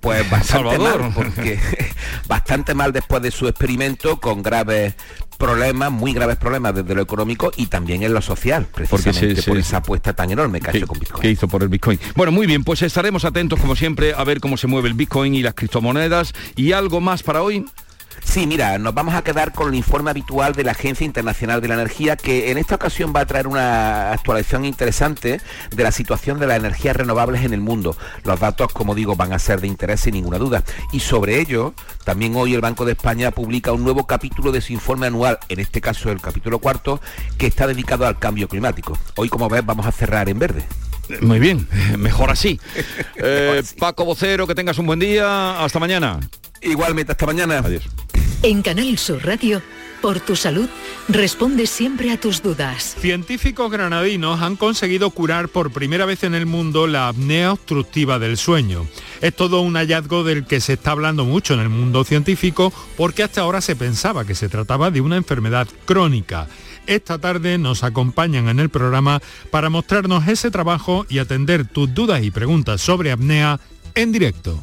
Pues [LAUGHS] bastante mal, porque [LAUGHS] bastante mal después de su experimento con graves problemas, muy graves problemas desde lo económico y también en lo social, precisamente por esa apuesta tan enorme que ha hecho con Bitcoin. Que hizo por el Bitcoin. Bueno, muy bien, pues estaremos atentos como siempre a ver cómo se mueve el Bitcoin y las criptomonedas y algo más para hoy. Sí, mira, nos vamos a quedar con el informe habitual de la Agencia Internacional de la Energía, que en esta ocasión va a traer una actualización interesante de la situación de las energías renovables en el mundo. Los datos, como digo, van a ser de interés sin ninguna duda. Y sobre ello, también hoy el Banco de España publica un nuevo capítulo de su informe anual, en este caso el capítulo cuarto, que está dedicado al cambio climático. Hoy, como ves, vamos a cerrar en verde. Muy bien, [LAUGHS] mejor así. [LAUGHS] Eh, Paco Vocero, que tengas un buen día. Hasta mañana. Igualmente, hasta mañana. Adiós. En Canal Sur Radio, por tu salud, responde siempre a tus dudas. Científicos granadinos han conseguido curar por primera vez en el mundo la apnea obstructiva del sueño. Es todo un hallazgo del que se está hablando mucho en el mundo científico porque hasta ahora se pensaba que se trataba de una enfermedad crónica. Esta tarde nos acompañan en el programa para mostrarnos ese trabajo y atender tus dudas y preguntas sobre apnea en directo.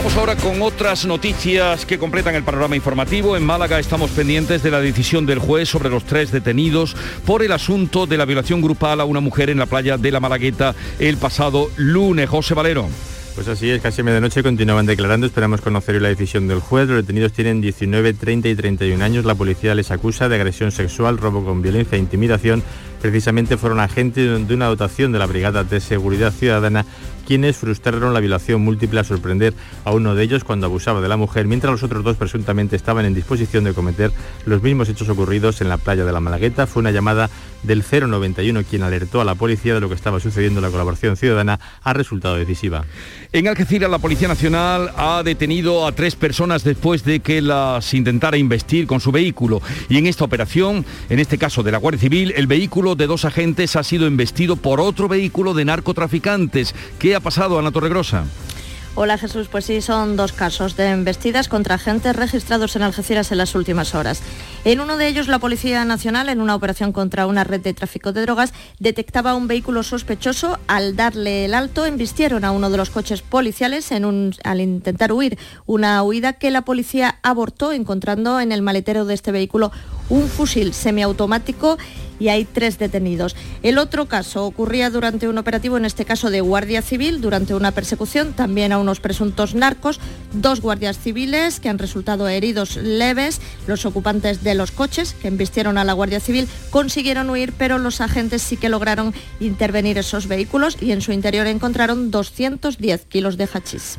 Vamos ahora con otras noticias que completan el panorama informativo. En Málaga estamos pendientes de la decisión del juez sobre los tres detenidos por el asunto de la violación grupal a una mujer en la playa de la Malagueta el pasado lunes. José Valero. Pues así es, casi medianoche continuaban declarando, esperamos conocer la decisión del juez. Los detenidos tienen 19, 30 y 31 años. La policía les acusa de agresión sexual, robo con violencia e intimidación. Precisamente fueron agentes de una dotación de la Brigada de Seguridad Ciudadana quienes frustraron la violación múltiple a sorprender a uno de ellos cuando abusaba de la mujer, mientras los otros dos presuntamente estaban en disposición de cometer los mismos hechos ocurridos en la playa de la Malagueta. Fue una llamada del 091, quien alertó a la policía de lo que estaba sucediendo. La colaboración ciudadana ha resultado decisiva. En Algeciras, la Policía Nacional ha detenido a tres personas después de que las intentara investir con su vehículo. Y en esta operación, en este caso de la Guardia Civil, el vehículo de dos agentes ha sido investido por otro vehículo de narcotraficantes. ¿Qué ha pasado, Ana Torregrosa? Hola Jesús, pues sí, son dos casos de embestidas contra agentes registrados en Algeciras en las últimas horas. En uno de ellos, la Policía Nacional, en una operación contra una red de tráfico de drogas, detectaba un vehículo sospechoso. Al darle el alto, embistieron a uno de los coches policiales en un, al intentar huir. Una huida que la policía abortó encontrando en el maletero de este vehículo un fusil semiautomático y hay tres detenidos. El otro caso ocurría durante un operativo, en este caso de Guardia Civil, durante una persecución también a unos presuntos narcos, dos guardias civiles que han resultado heridos leves, los ocupantes de los coches que embistieron a la Guardia Civil consiguieron huir, pero los agentes sí que lograron intervenir esos vehículos y en su interior encontraron 210 kilos de hachís.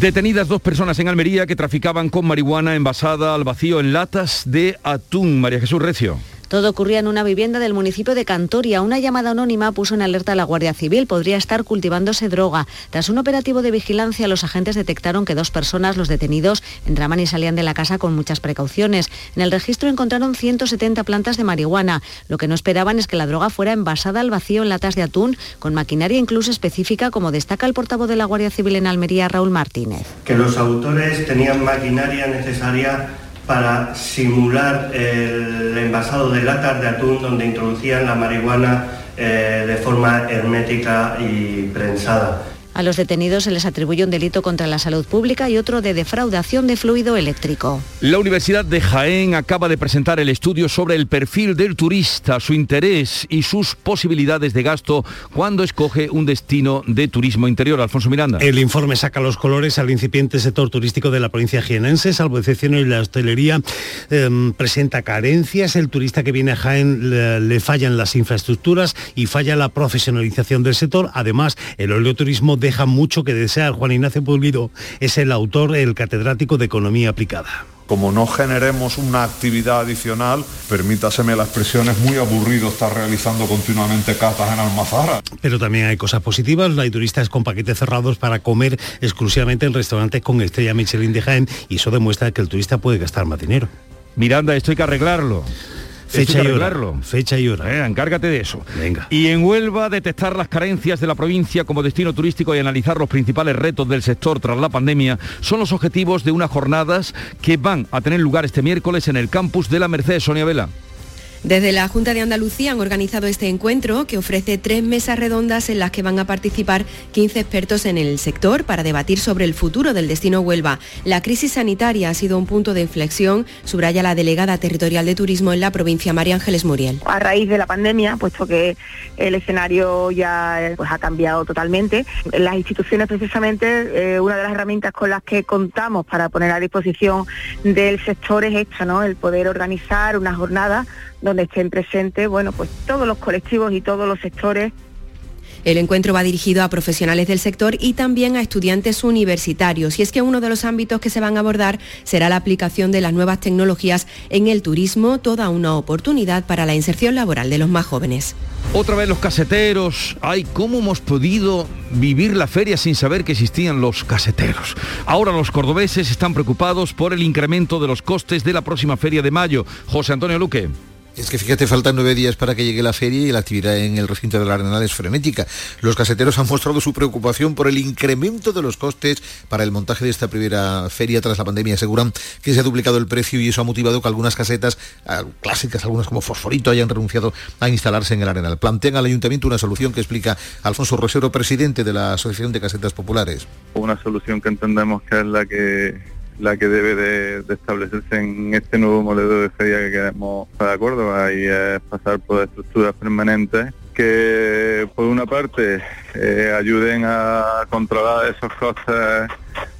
Detenidas dos personas en Almería que traficaban con marihuana envasada al vacío en latas de atún. María Jesús Recio. Todo ocurría en una vivienda del municipio de Cantoria. Una llamada anónima puso en alerta a la Guardia Civil. Podría estar cultivándose droga. Tras un operativo de vigilancia, los agentes detectaron que dos personas, los detenidos, entraban y salían de la casa con muchas precauciones. En el registro encontraron 170 plantas de marihuana. Lo que no esperaban es que la droga fuera envasada al vacío en latas de atún, con maquinaria incluso específica, como destaca el portavoz de la Guardia Civil en Almería, Raúl Martínez. Que los autores tenían maquinaria necesaria para simular el envasado de latas de atún donde introducían la marihuana eh, de forma hermética y prensada. A los detenidos se les atribuye un delito contra la salud pública y otro de defraudación de fluido eléctrico. La Universidad de Jaén acaba de presentar el estudio sobre el perfil del turista, su interés y sus posibilidades de gasto cuando escoge un destino de turismo interior. Alfonso Miranda. El informe saca los colores al incipiente sector turístico de la provincia jienense, salvo excepción y la hostelería em, presenta carencias. El turista que viene a Jaén le, le fallan las infraestructuras y falla la profesionalización del sector. Además, el oleoturismo deja mucho que desear. Juan Ignacio Pulido es el autor, el catedrático de Economía Aplicada. Como no generemos una actividad adicional, permítaseme la expresión, es muy aburrido estar realizando continuamente catas en Almazara. Pero también hay cosas positivas, hay turistas con paquetes cerrados para comer exclusivamente en restaurantes con estrella Michelin de Jaén y eso demuestra que el turista puede gastar más dinero. Miranda, esto hay que arreglarlo. Fecha y hora. Fecha y hora. Eh, encárgate de eso. Venga. Y en Huelva, detectar las carencias de la provincia como destino turístico y analizar los principales retos del sector tras la pandemia son los objetivos de unas jornadas que van a tener lugar este miércoles en el campus de la Merced, Sonia Vela. Desde la Junta de Andalucía han organizado este encuentro que ofrece tres mesas redondas en las que van a participar 15 expertos en el sector para debatir sobre el futuro del destino Huelva. La crisis sanitaria ha sido un punto de inflexión, subraya la delegada territorial de turismo en la provincia, María Ángeles Muriel. A raíz de la pandemia, puesto que el escenario ya pues, ha cambiado totalmente, las instituciones precisamente, eh, una de las herramientas con las que contamos para poner a disposición del sector es esta, ¿no? el poder organizar una jornada donde estén presentes, bueno, pues todos los colectivos y todos los sectores el encuentro va dirigido a profesionales del sector y también a estudiantes universitarios. Y es que uno de los ámbitos que se van a abordar será la aplicación de las nuevas tecnologías en el turismo, toda una oportunidad para la inserción laboral de los más jóvenes. Otra vez los caseteros. Ay, ¿cómo hemos podido vivir la feria sin saber que existían los caseteros? Ahora los cordobeses están preocupados por el incremento de los costes de la próxima feria de mayo. José Antonio Luque. Es que fíjate, faltan nueve días para que llegue la feria y la actividad en el recinto de la Arenal es frenética. Los caseteros han mostrado su preocupación por el incremento de los costes para el montaje de esta primera feria tras la pandemia. Aseguran que se ha duplicado el precio y eso ha motivado que algunas casetas ah, clásicas, algunas como Fosforito, hayan renunciado a instalarse en el Arenal. Plantean al ayuntamiento una solución que explica Alfonso Rosero, presidente de la Asociación de Casetas Populares. Una solución que entendemos que es la que la que debe de, establecerse en este nuevo modelo de feria que queremos de acuerdo, ahí es pasar por estructuras permanentes que por una parte eh, ayuden a controlar esos costes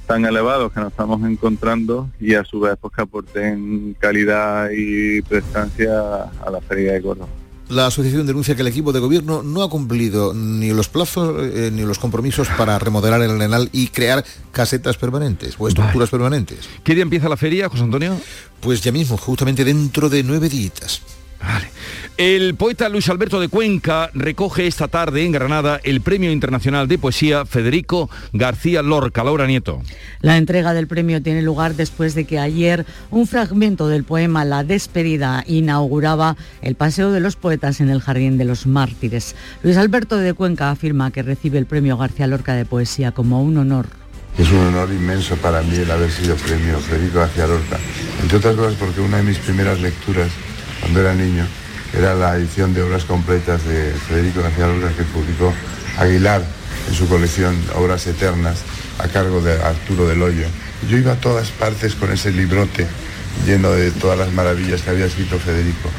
tan elevados que nos estamos encontrando y a su vez pues que aporten calidad y prestancia a la feria de Córdoba. La asociación denuncia que el equipo de gobierno no ha cumplido ni los plazos eh, ni los compromisos para remodelar el Arenal y crear casetas permanentes o estructuras permanentes. ¿Qué día empieza la feria, José Antonio? Pues ya mismo, justamente dentro de nueve días. Vale. El poeta Luis Alberto de Cuenca recoge esta tarde en Granada el Premio Internacional de Poesía Federico García Lorca. Laura Nieto. La entrega del premio tiene lugar después de que ayer un fragmento del poema La despedida inauguraba el Paseo de los Poetas en el Jardín de los Mártires. Luis Alberto de Cuenca afirma que recibe el Premio García Lorca de Poesía como un honor. Es un honor inmenso para mí el haber sido premio Federico García Lorca, entre otras cosas porque una de mis primeras lecturas, cuando era niño, era la edición de obras completas de Federico García Lorca que publicó Aguilar en su colección Obras Eternas a cargo de Arturo del Hoyo. Yo iba a todas partes con ese librote lleno de todas las maravillas que había escrito Federico.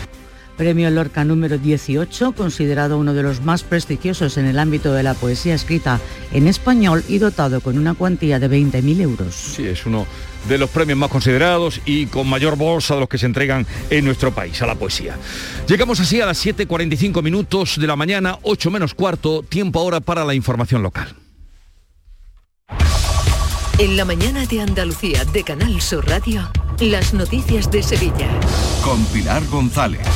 Premio Lorca número 18, considerado uno de los más prestigiosos en el ámbito de la poesía escrita en español y dotado con una cuantía de 20.000 euros. Sí, es uno de los premios más considerados y con mayor bolsa de los que se entregan en nuestro país a la poesía. Llegamos así a las 7.45 minutos de la mañana, 8 menos cuarto, tiempo ahora para la información local. En la mañana de Andalucía de Canal Sur Radio, las noticias de Sevilla. Con Pilar González.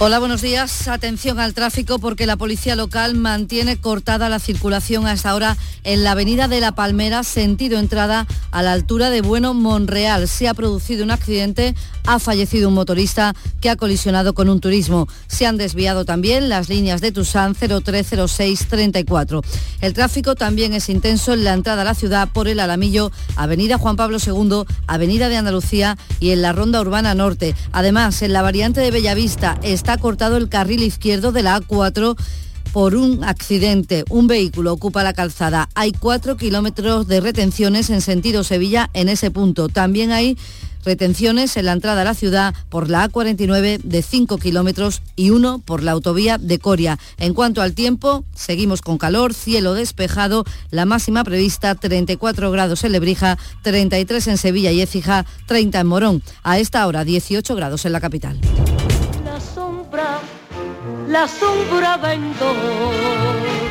Hola, buenos días. Atención al tráfico porque la policía local mantiene cortada la circulación hasta ahora en la avenida de La Palmera, sentido entrada a la altura de Bueno Monreal. Se ha producido un accidente, ha fallecido un motorista que ha colisionado con un turismo. Se han desviado también las líneas de Tusán 030634. El tráfico también es intenso en la entrada a la ciudad por el Alamillo, Avenida Juan Pablo II, Avenida de Andalucía y en la Ronda Urbana Norte. Además, en la variante de Bellavista está cortado el carril izquierdo de la A4 por un accidente. Un vehículo ocupa la calzada. Hay cuatro kilómetros de retenciones en sentido Sevilla en ese punto. También hay retenciones en la entrada a la ciudad por la A49 de 5 kilómetros y uno por la autovía de Coria. En cuanto al tiempo, seguimos con calor, cielo despejado, la máxima prevista 34 grados en Lebrija, 33 en Sevilla y Écija, 30 en Morón. A esta hora 18 grados en la capital. La sombra, vento.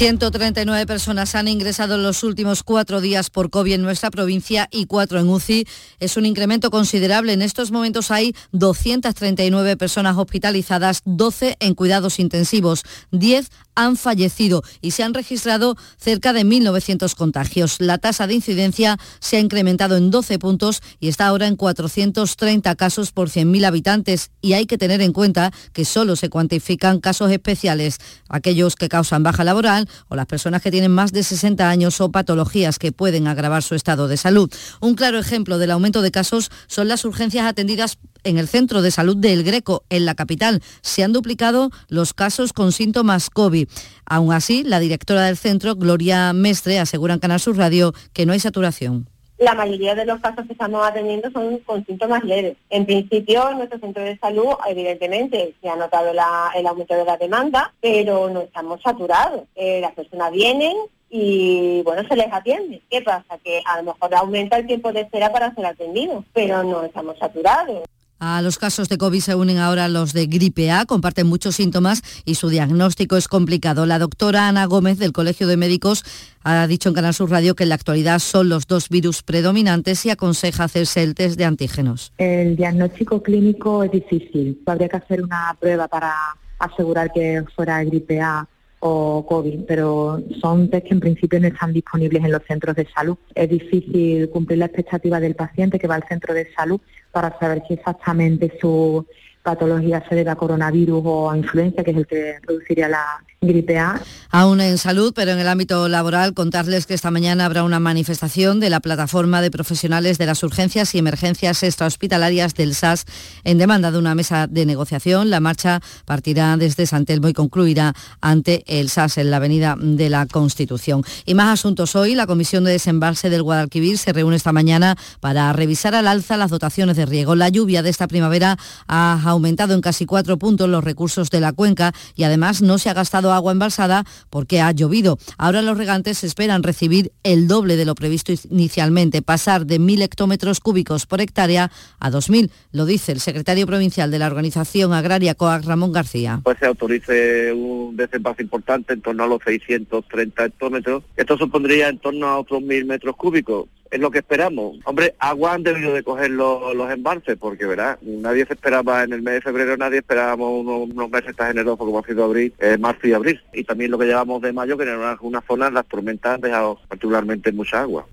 139 personas han ingresado en los últimos cuatro días por COVID en nuestra provincia y cuatro en UCI. Es un incremento considerable. En estos momentos hay 239 personas hospitalizadas, 12 en cuidados intensivos, 10 han fallecido y se han registrado cerca de 1.900 contagios. La tasa de incidencia se ha incrementado en 12 puntos y está ahora en 430 casos por 100.000 habitantes. Y hay que tener en cuenta que solo se cuantifican casos especiales, aquellos que causan baja laboral o las personas que tienen más de 60 años o patologías que pueden agravar su estado de salud. Un claro ejemplo del aumento de casos son las urgencias atendidas en el centro de salud del Greco, en la capital. Se han duplicado los casos con síntomas COVID. Aún así, la directora del centro, Gloria Mestre, asegura en Canal Sur Radio que no hay saturación la mayoría de los casos que estamos atendiendo son con síntomas leves. En principio, en nuestro centro de salud, evidentemente, se ha notado el aumento de la demanda, pero no estamos saturados. Eh, las personas vienen y, bueno, se les atiende. ¿Qué pasa? Que a lo mejor aumenta el tiempo de espera para ser atendido, pero no estamos saturados. A los casos de COVID se unen ahora los de gripe A, comparten muchos síntomas y su diagnóstico es complicado. La doctora Ana Gómez del Colegio de Médicos ha dicho en Canal Sur Radio que en la actualidad son los dos virus predominantes y aconseja hacerse el test de antígenos. El diagnóstico clínico es difícil. Habría que hacer una prueba para asegurar que fuera gripe A o COVID, pero son test que en principio no están disponibles en los centros de salud. Es difícil cumplir la expectativa del paciente que va al centro de salud para saber si exactamente su patología se debe a coronavirus o a influencia, que es el que produciría la, gripe A. Aún en salud, pero en el ámbito laboral, contarles que esta mañana habrá una manifestación de la plataforma de profesionales de las urgencias y emergencias extrahospitalarias del SAS en demanda de una mesa de negociación. La marcha partirá desde San Telmo y concluirá ante el SAS en la Avenida de la Constitución. Y más asuntos hoy. La Comisión de Desembalse del Guadalquivir se reúne esta mañana para revisar al alza las dotaciones de riego. La lluvia de esta primavera ha aumentado en casi cuatro puntos los recursos de la cuenca y además no se ha gastado agua embalsada porque ha llovido. Ahora los regantes esperan recibir el doble de lo previsto inicialmente, pasar de mil hectómetros cúbicos por hectárea a 2.000, lo dice el secretario provincial de la Organización Agraria COAC, Ramón García. Pues se autorice un desembalse importante en torno a los 630 hectómetros. Esto supondría en torno a otros mil metros cúbicos es lo que esperamos. Hombre, agua han debido de coger los, los embalses, porque verá, nadie se esperaba en el mes de febrero, nadie esperábamos unos, meses tan generosos como ha sido abril, eh, marzo y abril. Y también lo que llevamos de mayo, que en algunas zonas las tormentas han dejado particularmente mucha agua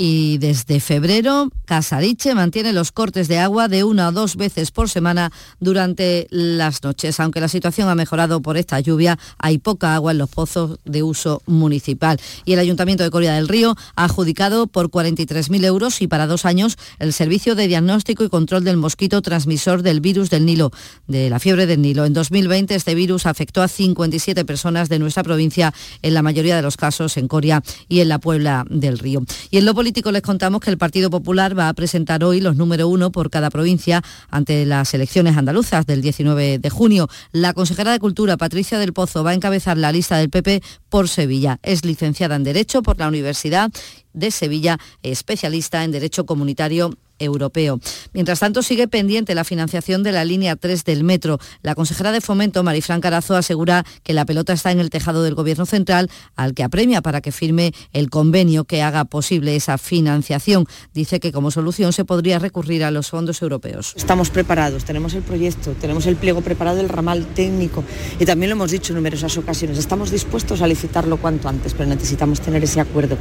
y desde febrero Casariche mantiene los cortes de agua de una o dos veces por semana durante las noches. Aunque la situación ha mejorado por esta lluvia, hay poca agua en los pozos de uso municipal. Y el Ayuntamiento de Coria del Río ha adjudicado por 43.000 euros y para dos años el servicio de diagnóstico y control del mosquito transmisor del virus del Nilo, de la fiebre del Nilo. En 2020 este virus afectó a 57 personas de nuestra provincia, en la mayoría de los casos en Coria y en la Puebla del Río. Y en lo les contamos que el Partido Popular va a presentar hoy los número uno por cada provincia ante las elecciones andaluzas del 19 de junio. La consejera de Cultura, Patricia del Pozo, va a encabezar la lista del PP por Sevilla. Es licenciada en Derecho por la Universidad de Sevilla, especialista en Derecho Comunitario europeo. Mientras tanto, sigue pendiente la financiación de la línea 3 del metro. La consejera de Fomento, Marifran Carazo, asegura que la pelota está en el tejado del Gobierno central, al que apremia para que firme el convenio que haga posible esa financiación. Dice que como solución se podría recurrir a los fondos europeos. Estamos preparados, tenemos el proyecto, tenemos el pliego preparado del ramal técnico y también lo hemos dicho en numerosas ocasiones. Estamos dispuestos a licitarlo cuanto antes, pero necesitamos tener ese acuerdo.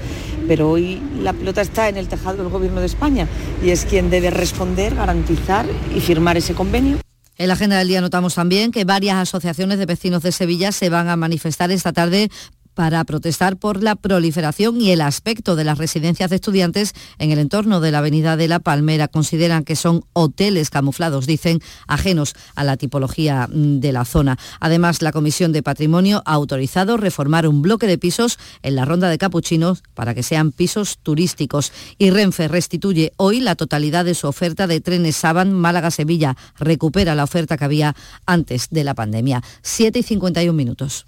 Pero hoy la pelota está en el tejado del Gobierno de España y es quien debe responder, garantizar y firmar ese convenio. En la agenda del día notamos también que varias asociaciones de vecinos de Sevilla se van a manifestar esta tarde para protestar por la proliferación y el aspecto de las residencias de estudiantes en el entorno de la Avenida de la Palmera. Consideran que son hoteles camuflados, dicen, ajenos a la tipología mm, de la zona. Además, la Comisión de Patrimonio ha autorizado reformar un bloque de pisos en la Ronda de Capuchinos para que sean pisos turísticos. Y Renfe restituye hoy la totalidad de su oferta de trenes Saban Málaga-Sevilla. Recupera la oferta que había antes de la pandemia. 7 y 51 minutos.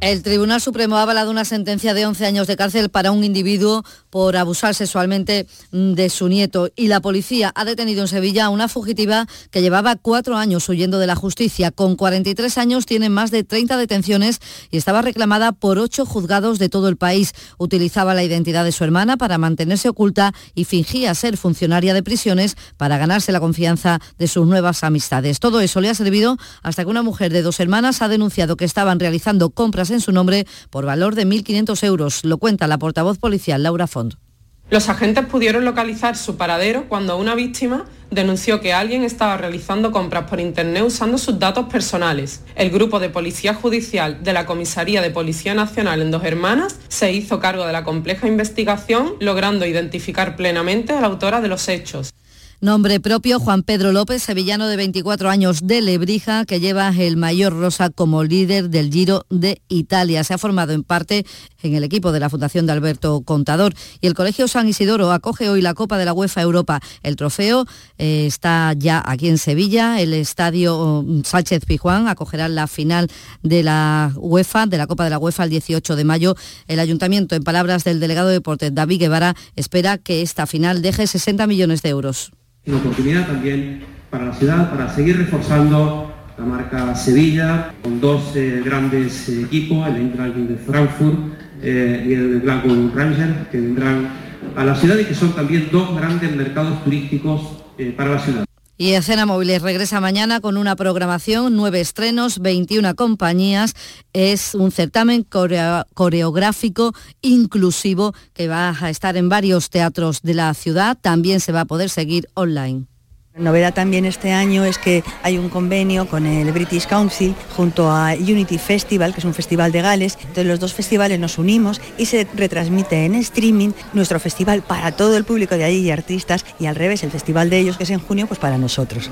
El Tribunal Supremo ha avalado una sentencia de 11 años de cárcel para un individuo por abusar sexualmente de su nieto y la policía ha detenido en Sevilla a una fugitiva que llevaba cuatro años huyendo de la justicia. Con 43 años tiene más de 30 detenciones y estaba reclamada por ocho juzgados de todo el país. Utilizaba la identidad de su hermana para mantenerse oculta y fingía ser funcionaria de prisiones para ganarse la confianza de sus nuevas amistades. Todo eso le ha servido hasta que una mujer de dos hermanas ha denunciado que estaban realizando compras en su nombre por valor de 1.500 euros. Lo cuenta la portavoz policial Laura Font. Los agentes pudieron localizar su paradero cuando una víctima denunció que alguien estaba realizando compras por Internet usando sus datos personales. El grupo de policía judicial de la Comisaría de Policía Nacional en Dos Hermanas se hizo cargo de la compleja investigación, logrando identificar plenamente a la autora de los hechos. Nombre propio, Juan Pedro López, sevillano de 24 años de Lebrija, que lleva el mayor rosa como líder del Giro de Italia. Se ha formado en parte en el equipo de la Fundación de Alberto Contador y el Colegio San Isidoro acoge hoy la Copa de la UEFA Europa. El trofeo eh, está ya aquí en Sevilla. El estadio mm, Sánchez Pijuán acogerá la final de la UEFA, de la Copa de la UEFA el 18 de mayo. El ayuntamiento, en palabras del delegado de deportes David Guevara, espera que esta final deje 60 millones de euros. Una oportunidad también para la ciudad, para seguir reforzando la marca Sevilla, con dos eh, grandes eh, equipos, el Eintracht de Frankfurt eh, y el Glasgow Rangers, que vendrán a la ciudad y que son también dos grandes mercados turísticos para la ciudad. Y Escena Móviles regresa mañana con una programación, nueve estrenos, 21 compañías. Es un certamen coreográfico inclusivo que va a estar en varios teatros de la ciudad. También se va a poder seguir online. Novedad también este año es que hay un convenio con el British Council junto a Unity Festival, que es un festival de Gales. Entonces los dos festivales nos unimos y se retransmite en streaming nuestro festival para todo el público de allí y artistas y al revés, el festival de ellos que es en junio, pues para nosotros.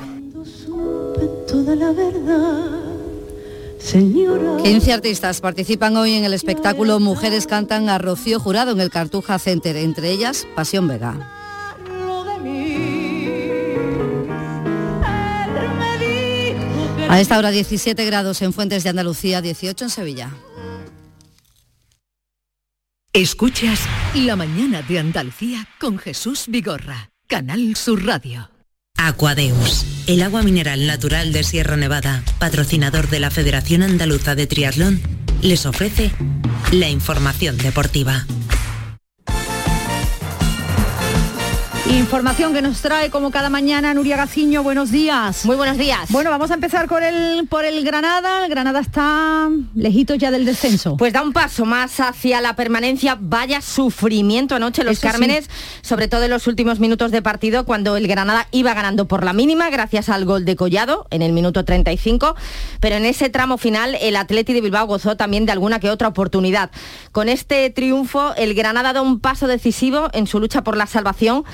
15 artistas participan hoy en el espectáculo Mujeres cantan a Rocío Jurado en el Cartuja Center, entre ellas Pasión Vega. A esta hora 17 grados en Fuentes de Andalucía, 18 en Sevilla. Escuchas La mañana de Andalucía con Jesús Vigorra, Canal Sur Radio. Aquadeus, el agua mineral natural de Sierra Nevada, patrocinador de la Federación Andaluza de Triatlón, les ofrece la información deportiva. Información que nos trae como cada mañana Nuria Gaciño, buenos días. Muy buenos días. Bueno, vamos a empezar por el, por el Granada. El Granada está lejito ya del descenso. Pues da un paso más hacia la permanencia. Vaya sufrimiento anoche los Cármenes, sobre todo en los últimos minutos de partido, cuando el Granada iba ganando por la mínima gracias al gol de Collado en el minuto 35. Pero en ese tramo final el Atleti de Bilbao gozó también de alguna que otra oportunidad. Con este triunfo el Granada da un paso decisivo en su lucha por la salvación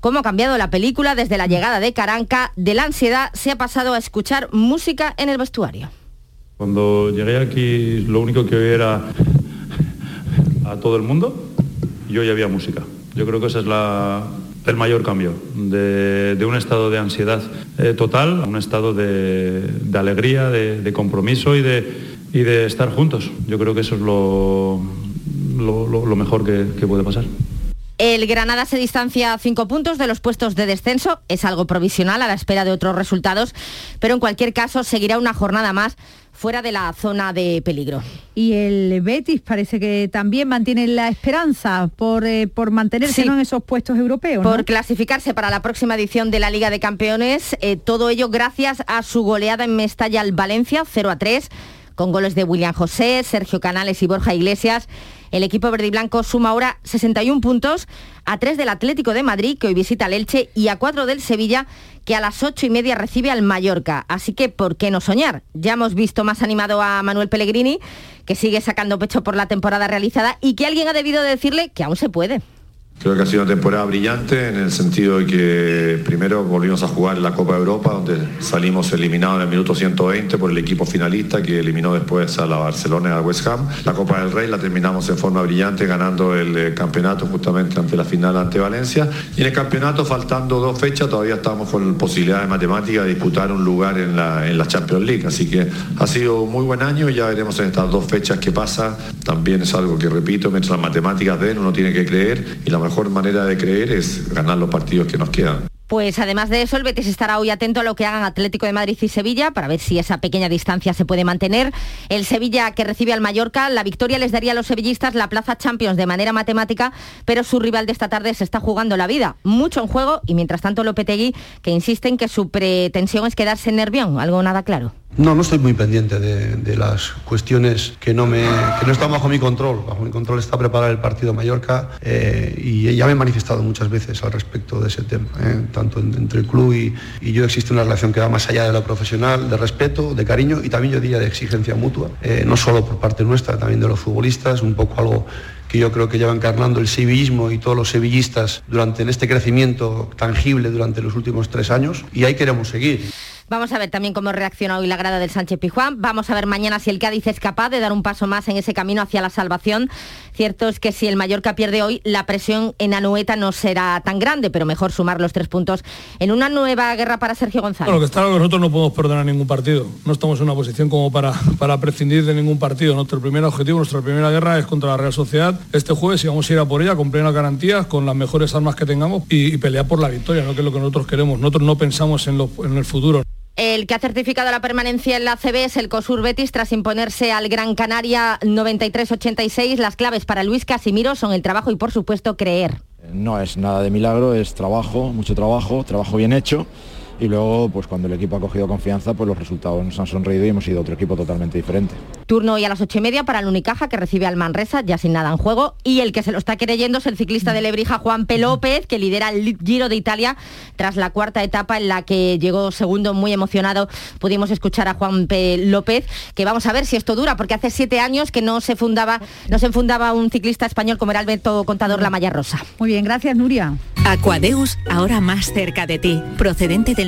cómo ha cambiado la película desde la llegada de Caranca, de la ansiedad se ha pasado a escuchar música en el vestuario. Cuando llegué aquí lo único que oía era a todo el mundo y hoy había música. Yo creo que ese es el mayor cambio, de, un estado de ansiedad eh, total a un estado de, alegría, de, compromiso y de, estar juntos. Yo creo que eso es lo, mejor que puede pasar. El Granada se distancia a cinco puntos de los puestos de descenso. Es algo provisional a la espera de otros resultados, pero en cualquier caso seguirá una jornada más fuera de la zona de peligro. Y el Betis parece que también mantiene la esperanza por, eh, por mantenerse en esos puestos europeos. Por clasificarse para la próxima edición de la Liga de Campeones, eh, todo ello gracias a su goleada en Mestalla al Valencia, 0 a 3, con goles de William José, Sergio Canales y Borja Iglesias el equipo verde y blanco suma ahora 61 puntos a 3 del Atlético de Madrid, que hoy visita al Elche, y a 4 del Sevilla, que a las 8 y media recibe al Mallorca. Así que, ¿por qué no soñar? Ya hemos visto más animado a Manuel Pellegrini, que sigue sacando pecho por la temporada realizada y que alguien ha debido decirle que aún se puede. Creo que ha sido una temporada brillante en el sentido de que primero volvimos a jugar en la Copa de Europa, donde salimos eliminados en el minuto 120 por el equipo finalista que eliminó después a la Barcelona y a West Ham. La Copa del Rey la terminamos en forma brillante ganando el eh, campeonato justamente ante la final ante Valencia. Y en el campeonato, faltando dos fechas, todavía estamos con posibilidad de matemática de disputar un lugar en la, en la Champions League. Así que ha sido un muy buen año y ya veremos en estas dos fechas qué pasa. También es algo que repito, mientras las matemáticas den, uno tiene que creer y la mejor manera de creer es ganar los partidos que nos quedan. Pues además de eso, el Betis estará hoy atento a lo que hagan Atlético de Madrid y Sevilla para ver si esa pequeña distancia se puede mantener. El Sevilla que recibe al Mallorca, la victoria les daría a los sevillistas la plaza Champions de manera matemática, pero su rival de esta tarde se está jugando la vida. Mucho en juego y mientras tanto Lopetegui que insiste en que su pretensión es quedarse en Nervión, algo nada claro. No, no estoy muy pendiente de, las cuestiones que no, me, que no están bajo mi control. Bajo mi control está preparar el partido Mallorca eh, y ya me he manifestado muchas veces al respecto de ese tema. Eh, tanto entre el club y, yo existe una relación que va más allá de lo profesional, de respeto, de cariño y también yo diría de exigencia mutua, eh, no solo por parte nuestra, también de los futbolistas, un poco algo que yo creo que lleva encarnando el sevillismo y todos los sevillistas durante en este crecimiento tangible durante los últimos tres años y ahí queremos seguir. Vamos a ver también cómo reacciona hoy la grada del Sánchez Pijuán. Vamos a ver mañana si el Cádiz es capaz de dar un paso más en ese camino hacia la salvación. Cierto es que si el Mallorca pierde hoy, la presión en Anueta no será tan grande, pero mejor sumar los tres puntos en una nueva guerra para Sergio González. Bueno, que está nosotros no podemos perdonar ningún partido. No estamos en una posición como para, para prescindir de ningún partido. Nuestro primer objetivo, nuestra primera guerra es contra la Real Sociedad este jueves y vamos a ir a por ella con plenas garantías, con las mejores armas que tengamos y, pelear por la victoria, ¿no? que es lo que nosotros queremos. Nosotros no pensamos en, en el futuro. El que ha certificado la permanencia en la CB es el COSUR Betis tras imponerse al Gran Canaria 93-86. Las claves para Luis Casimiro son el trabajo y por supuesto creer. No es nada de milagro, es trabajo, mucho trabajo, trabajo bien hecho y luego pues cuando el equipo ha cogido confianza pues los resultados nos han sonreído y hemos sido otro equipo totalmente diferente. Turno hoy a las ocho y media para el Unicaja que recibe al Manresa ya sin nada en juego y el que se lo está creyendo es el ciclista de Lebrija Juan P. López que lidera el Giro de Italia tras la cuarta etapa en la que llegó segundo muy emocionado pudimos escuchar a Juan P. López que vamos a ver si esto dura porque hace siete años que no se fundaba no se enfundaba un ciclista español como era Alberto Contador La Malla Rosa. Muy bien, gracias Nuria. Aquadeus ahora más cerca de ti procedente del